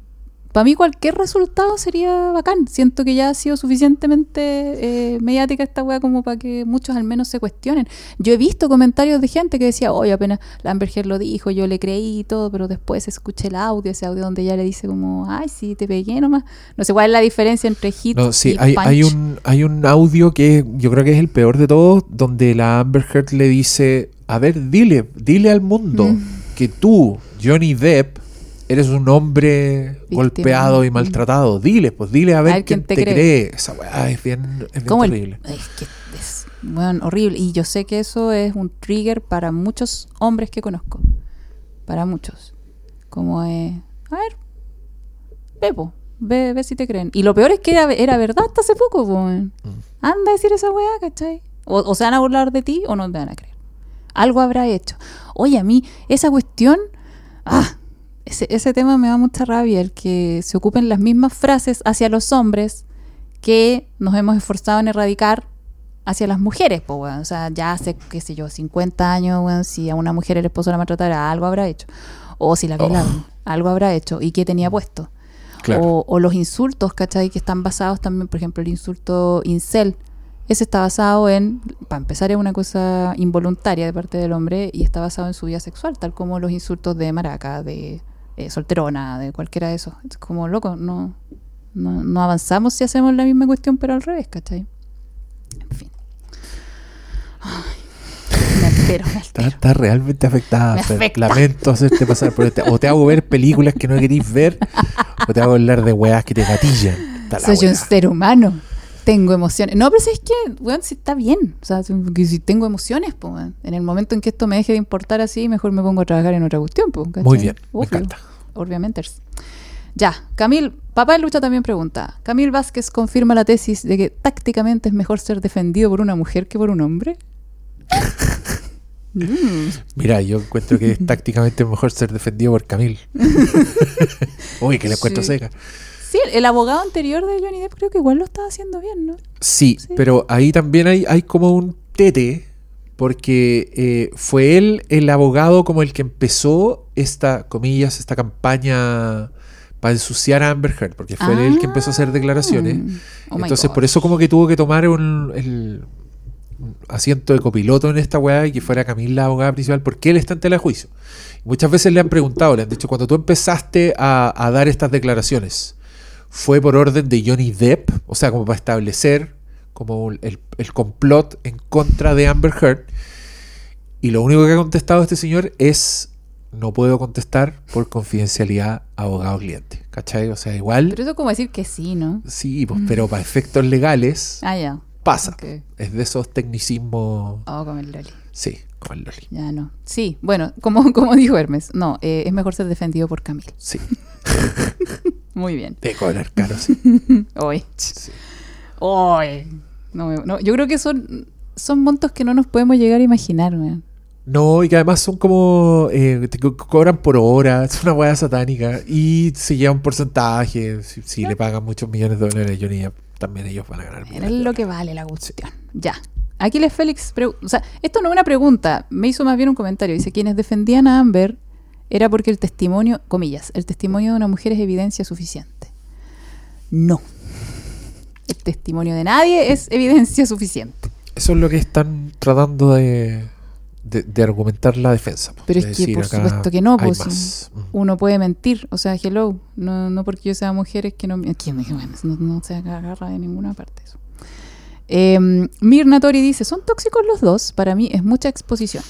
para mí cualquier resultado sería bacán. Siento que ya ha sido suficientemente eh, mediática esta weá como para que muchos al menos se cuestionen. Yo he visto comentarios de gente que decía, oye, apenas la Amber Heard lo dijo, yo le creí y todo, pero después escuché el audio, ese audio donde ella le dice como, ay, sí, te pegué nomás. No sé cuál es la diferencia entre hit No, sí, y hay, punch. hay, un, hay un audio que yo creo que es el peor de todos, donde la Amber Heard le dice, a ver, dile, dile al mundo Mm. que tú, Johnny Depp, eres un hombre golpeado y maltratado. Dile, pues dile a ver, A ver quién, quién te cree. cree. Esa weá es bien, es bien ¿Cómo el- terrible. es que es bueno, horrible. Y yo sé que eso es un trigger para muchos hombres que conozco. Para muchos. Como, eh, a ver, ve, po, ve, ve si te creen. Y lo peor es que era, era verdad hasta hace poco, po. Mm. Anda a decir esa weá, ¿cachai? O, o se van a burlar de ti o no te van a creer. Algo habrá hecho. Oye, a mí, esa cuestión. Ah, ese, ese tema me da mucha rabia, el que se ocupen las mismas frases hacia los hombres que nos hemos esforzado en erradicar hacia las mujeres, pues. O sea, ya hace, qué sé yo, 50 años, si a una mujer el esposo la maltratara, algo habrá hecho. O si la Oh. violaron, algo habrá hecho. ¿Y qué tenía puesto? Claro. O, o los insultos, ¿cachai? Que están basados también, por ejemplo, el insulto incel. Ese está basado en, para empezar, es una cosa involuntaria de parte del hombre y está basado en su vida sexual, tal como los insultos de maraca, de eh, solterona, de cualquiera de esos. Es como loco, no, no, no avanzamos si hacemos la misma cuestión, pero al revés, ¿cachai? En fin. Ay, me altero, me Está, altero. está realmente afectada. Lamento hacerte pasar por este. O te hago ver películas que no queréis ver, o te hago hablar de weas que te gatillan. Soy un ser humano. Tengo emociones. No, pero es que, weón, si está bien. O sea, si si tengo emociones, pues, weón. En el momento en que esto me deje de importar así, mejor me pongo a trabajar en otra cuestión, pues. ¿cachai? Muy bien, me Obvio. encanta. Obviamente. Ya, Camil, papá de lucha también pregunta. Camil Vázquez confirma la tesis de que tácticamente es mejor ser defendido por una mujer que por un hombre. Mm. Mira, yo encuentro que es tácticamente mejor ser defendido por Camil. Uy, que le encuentro Sí. seca. Sí, el abogado anterior de Johnny Depp creo que igual lo estaba haciendo bien, ¿no? Sí, Sí. pero ahí también hay, hay como un tete, porque eh, fue él el abogado como el que empezó esta, comillas, esta campaña para ensuciar a Amber Heard, porque fue él el que empezó a hacer declaraciones. Oh my Entonces, por eso como que tuvo que tomar un, el un asiento de copiloto en esta weá y que fuera Camila la abogada principal, porque él está en tela de juicio. Muchas veces le han preguntado, le han dicho, cuando tú empezaste a, a dar estas declaraciones, ¿fue por orden de Johnny Depp? O sea, como para establecer como el, el- complot en contra de Amber Heard. Y lo único que ha contestado este señor es, no puedo contestar por confidencialidad abogado-cliente. ¿Cachai? O sea, igual... Pero eso es como decir que sí, ¿no? Sí, pues, pero para efectos legales Ah, ya. pasa. Ok. Es de esos tecnicismos. Oh, como el Loli. Sí, como el Loli. Ya no. Sí, bueno, como, como dijo Hermes, no, eh, es mejor ser defendido por Camil. Sí, Muy bien. de cobrar caro, sí. Hoy. Sí. Hoy. No, no, yo creo que son, son montos que no nos podemos llegar a imaginar, weón. No, y que además son como. eh, te co- cobran por hora, es una hueá satánica. Y se lleva un porcentaje. Si, si le pagan muchos millones de dólares a Johnny también ellos van a ganar. Es lo que vale la cuestión. Ya. Aquiles Félix, o sea, esto no es una pregunta, me hizo más bien un comentario. Dice, quienes defendían a Amber era porque el testimonio, comillas, el testimonio de una mujer es evidencia suficiente. No. El testimonio de nadie es evidencia suficiente. Eso es lo que están tratando de, de, de argumentar la defensa. Pero De es que, por supuesto que no, pues. Uno puede mentir, o sea, hello, no, no porque yo sea mujer es que no, bueno, no, no se agarra de ninguna parte eso. Eh, Mirna Tori dice, ¿son tóxicos los dos? Para mí es mucha exposición.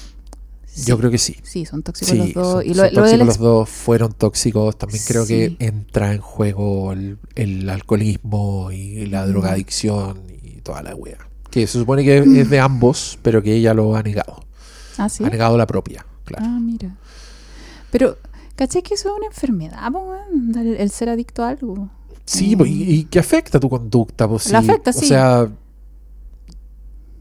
Sí, Yo creo que sí. sí, son tóxicos Sí, los dos. son, y son lo, lo del tóxicos los dos fueron tóxicos. También creo Sí. que entra en juego el, el alcoholismo y la Mm. drogadicción y toda la wea. Que se supone que es de ambos, pero que ella lo ha negado. Ah, sí. Ha negado la propia, claro. Ah, mira. Pero, ¿caché que eso es una enfermedad, el, el ser adicto a algo? Sí, Mm. y, y que afecta tu conducta. Pues, La sí. afecta, O sí. sea,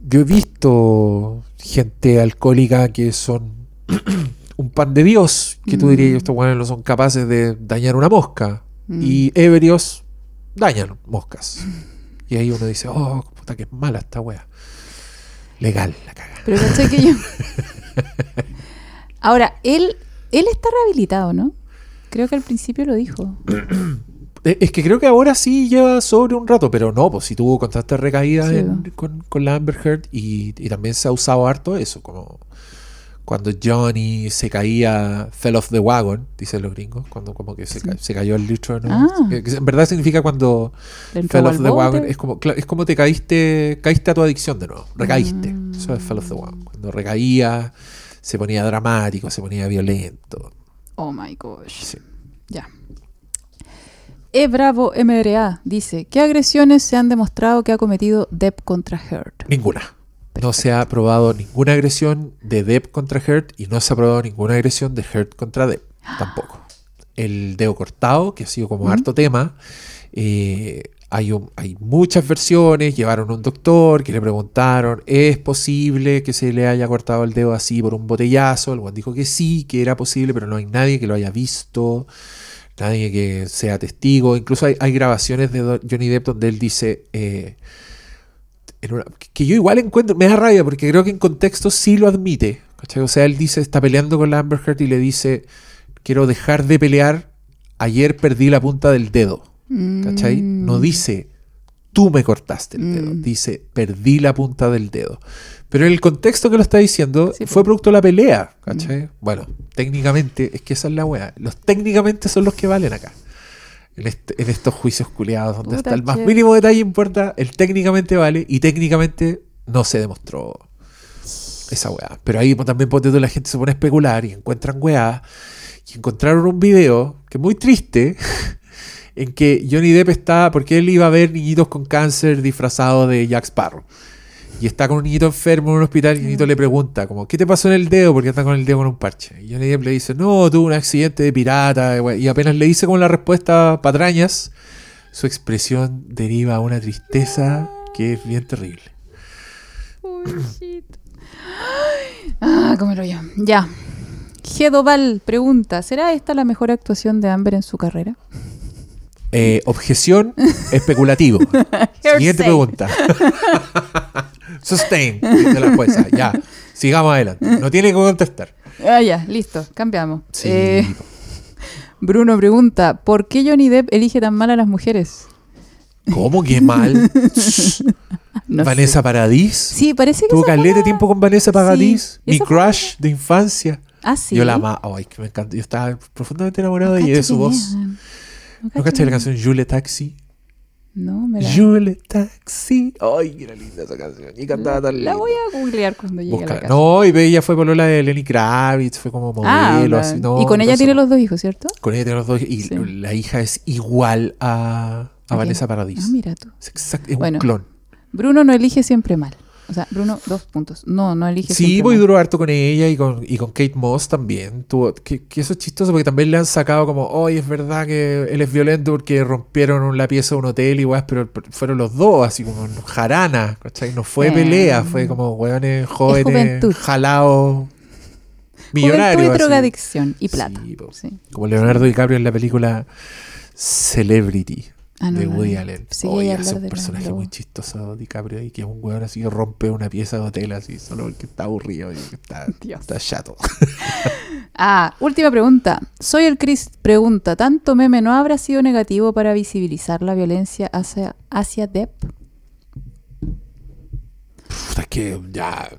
yo he visto gente alcohólica que son un pan de Dios, que tú Mm. dirías, estos buenos no son capaces de dañar una mosca. Mm. Y ebrios dañan moscas. Y ahí uno dice, oh, puta que mala esta wea. Legal, la caga. Pero caché que yo... Ahora, él, él está rehabilitado, ¿no? Creo que al principio lo dijo. Eh, Es que creo que ahora sí lleva sobre un rato, pero no, pues si tuvo constantes recaídas Sí, en- con, con la Amber Heard y, y también se ha usado harto eso, como cuando Johnny se caía, fell off the wagon, dicen los gringos, cuando como que se, Sí. ca- se cayó el litro, ¿no? Ah. Que- en verdad significa cuando fell off the bote. wagon, es como, es como te caíste, caíste a tu adicción de nuevo, recaíste. Mm. Eso es fell off the wagon. Cuando recaía, se ponía dramático, se ponía violento. Oh my gosh. Sí. Ya. E Bravo MRA dice: ¿Qué agresiones se han demostrado que ha cometido Depp contra Heard? Ninguna. No se ha aprobado ninguna agresión de Depp contra Heard y no se ha aprobado ninguna agresión de Heard contra Depp. Tampoco. El dedo cortado, que ha sido como ¿Mm? harto tema. eh, hay, un- hay muchas versiones. Llevaron a un doctor que le preguntaron: ¿es posible que se le haya cortado el dedo así por un botellazo? El dijo que sí, que era posible, pero no hay nadie que lo haya visto. Nadie que sea testigo. Incluso hay, hay grabaciones de Johnny Depp donde él dice. eh, en una- que yo igual encuentro, me da rabia porque creo que en contexto sí lo admite. ¿cachai? O sea, él dice, está peleando con la Amber Heard y le dice, quiero dejar de pelear, ayer perdí la punta del dedo. ¿Cachai? Mm. No dice, tú me cortaste el dedo. Mm. Dice, perdí la punta del dedo. Pero en el contexto que lo está diciendo, Sí, fue producto de la pelea. ¿Cachai? Bueno, técnicamente, es que esa es la weá. Los técnicamente son los que valen acá. En, este- en estos juicios culiados, donde Puta, hasta el más che. mínimo detalle importa, el técnicamente vale y técnicamente no se demostró esa weá. Pero ahí pues, también tú, la gente se pone a especular y encuentran weá. Y encontraron un video que es muy triste, en que Johnny Depp está, porque él iba a ver niñitos con cáncer disfrazados de Jack Sparrow. Y está con un niñito enfermo en un hospital y el niñito le pregunta, como, ¿qué te pasó en el dedo? Porque está con el dedo con un parche. Y Johnny Depp le dice, no, tuve un accidente de pirata. Y apenas le dice como la respuesta patrañas, su expresión deriva a una tristeza que es bien terrible. Ah, cómelo yo. Ya. Gedoval pregunta, ¿será esta la mejor actuación de Amber en su carrera? Eh, objeción, especulativo. Siguiente pregunta. Sustain, dice la jueza. Ya, sigamos adelante. No tiene que contestar. Ah, ya, listo, cambiamos. Sí. Eh, Bruno pregunta, ¿por qué Johnny Depp elige tan mal a las mujeres? ¿Cómo que mal? No Vanessa sé. Paradis. Sí, parece que Tuvo caleta de tiempo con Vanessa Paradis. Sí, Mi crush de infancia. Ah, sí. Yo la amaba. Ay, que me encanta. Yo estaba profundamente enamorado de ella y de su voz. bien. ¿No cacho cachai la canción Jule Taxi? No, me la, Jule Taxi. Ay, que era linda esa canción. Y cantaba tan la linda. voy a googlear cuando llegue a la casa. No, y ve, ella fue por la de Lenny Kravitz, fue como Ah, modelo, así. No, y con ella tiene los dos hijos, ¿cierto? Con ella tiene los dos. Y Sí. la hija es igual a, a. Vanessa Paradis. Ah, mira tú. Es, exact- es Bueno, un clon. Bruno no elige siempre mal. O sea, Bruno, dos puntos. No, no elige Sí, voy duró harto con ella y con, y con Kate Moss también. Tuvo, que, que eso es chistoso porque también le han sacado como, hoy es verdad que él es violento porque rompieron la pieza de un hotel y weas, pero fueron los dos, así como en jarana, ¿cachai? No fue Eh. pelea, fue como weones jóvenes, jalados, millonarios. Juventud y drogadicción y plata. Sí, po. Sí. Como Leonardo DiCaprio en la película Celebrity Ah, no, de Woody no. Allen. Sí, Oye, hace un personaje muy chistoso DiCaprio ahí, que es un weón así que rompe una pieza de hotel así, solo porque está aburrido y que está, Dios. está chato. Ah, última pregunta. Soy el Chris. Pregunta, ¿tanto meme no habrá sido negativo para visibilizar la violencia hacia, hacia Depp? Puta, es que ya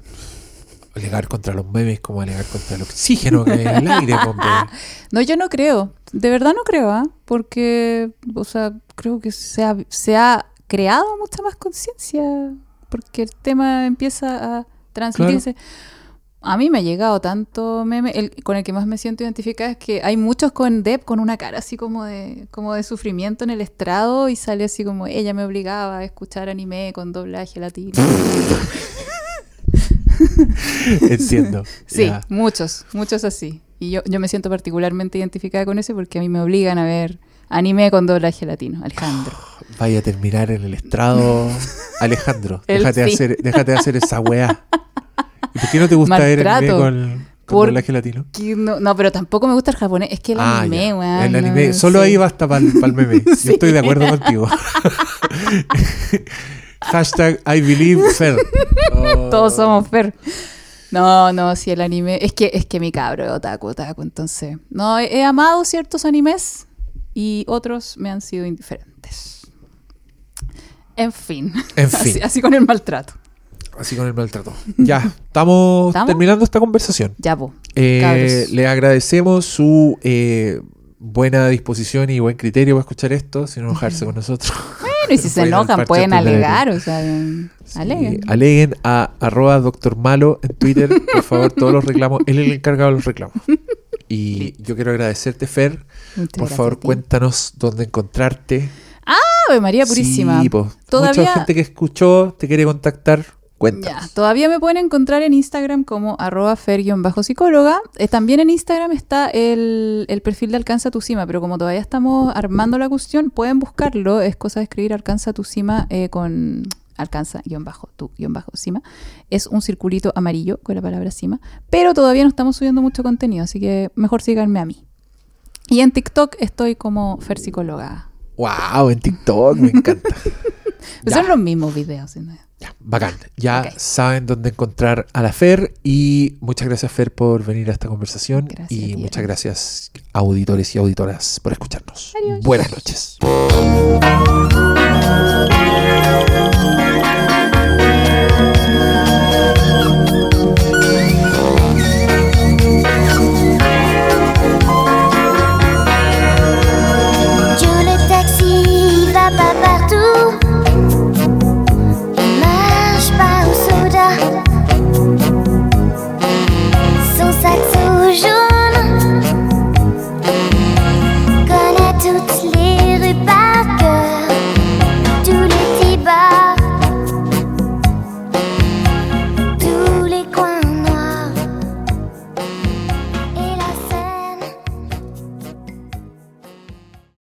alegar contra los memes como alegar contra el oxígeno que hay en el aire, hombre. No, yo no creo. De verdad no creo, ¿ah? Porque, o sea, creo que se ha, se ha creado mucha más conciencia. Porque el tema empieza a transmitirse. A mí me ha llegado tanto meme. El, con el que más me siento identificada es que hay muchos con Depp con una cara así como de, como de sufrimiento en el estrado y sale así como ella me obligaba a escuchar anime con doblaje latino. Entiendo. Sí, Ya. muchos, muchos así. Y yo, yo me siento particularmente identificada con ese porque a mí me obligan a ver anime con doblaje latino. Alejandro. Vaya a terminar en el estrado. Alejandro, déjate, sí. hacer, déjate de hacer esa weá. ¿Y por qué no te gusta ver anime con, con Por- doblaje latino? No, no, pero tampoco me gusta el japonés. Es que el Ah, anime, weón, El anime, solo sí. ahí basta para el meme. Sí. Yo estoy de acuerdo contigo. Hashtag I believe Fer. Oh. Todos somos Fer. No, no, sí, el anime. Es que, es que mi cabro es otaku, otaku. Entonces, no, he, he amado ciertos animes y otros me han sido indiferentes. En fin. En Así, fin, así con el maltrato. así con el maltrato. Ya, estamos, ¿Estamos? terminando esta conversación. Ya, po. Eh, le agradecemos su eh, buena disposición y buen criterio para escuchar esto, sin enojarse con nosotros. Y si se enojan, pueden alegar, o sea, Sí, aleguen. aleguen a arroba doctor malo en Twitter, por favor, todos los reclamos. Él es el encargado de los reclamos. Y yo quiero agradecerte, Fer. Muchas Por favor, cuéntanos dónde encontrarte. Ave María Purísima. Sí, po. Todavía- Mucha gente que escuchó te quiere contactar. Cuéntanos. Ya, todavía me pueden encontrar en Instagram como arroba fer-psicóloga. Eh, también en Instagram está el, el perfil de Alcanza tu Cima, pero como todavía estamos armando la cuestión, pueden buscarlo. Es cosa de escribir Alcanza tu Cima eh, con alcanza-tu-cima. Es un circulito amarillo con la palabra cima, pero todavía no estamos subiendo mucho contenido, así que mejor síganme a mí. Y en TikTok estoy como Fer Psicóloga. Wow, en TikTok, me encanta. Son los mismos videos. ¿no? Ya, bacán. Ya saben dónde encontrar a la Fer y muchas gracias Fer por venir a esta conversación gracias, y muchas gracias auditores y auditoras por escucharnos. Adiós. Buenas noches.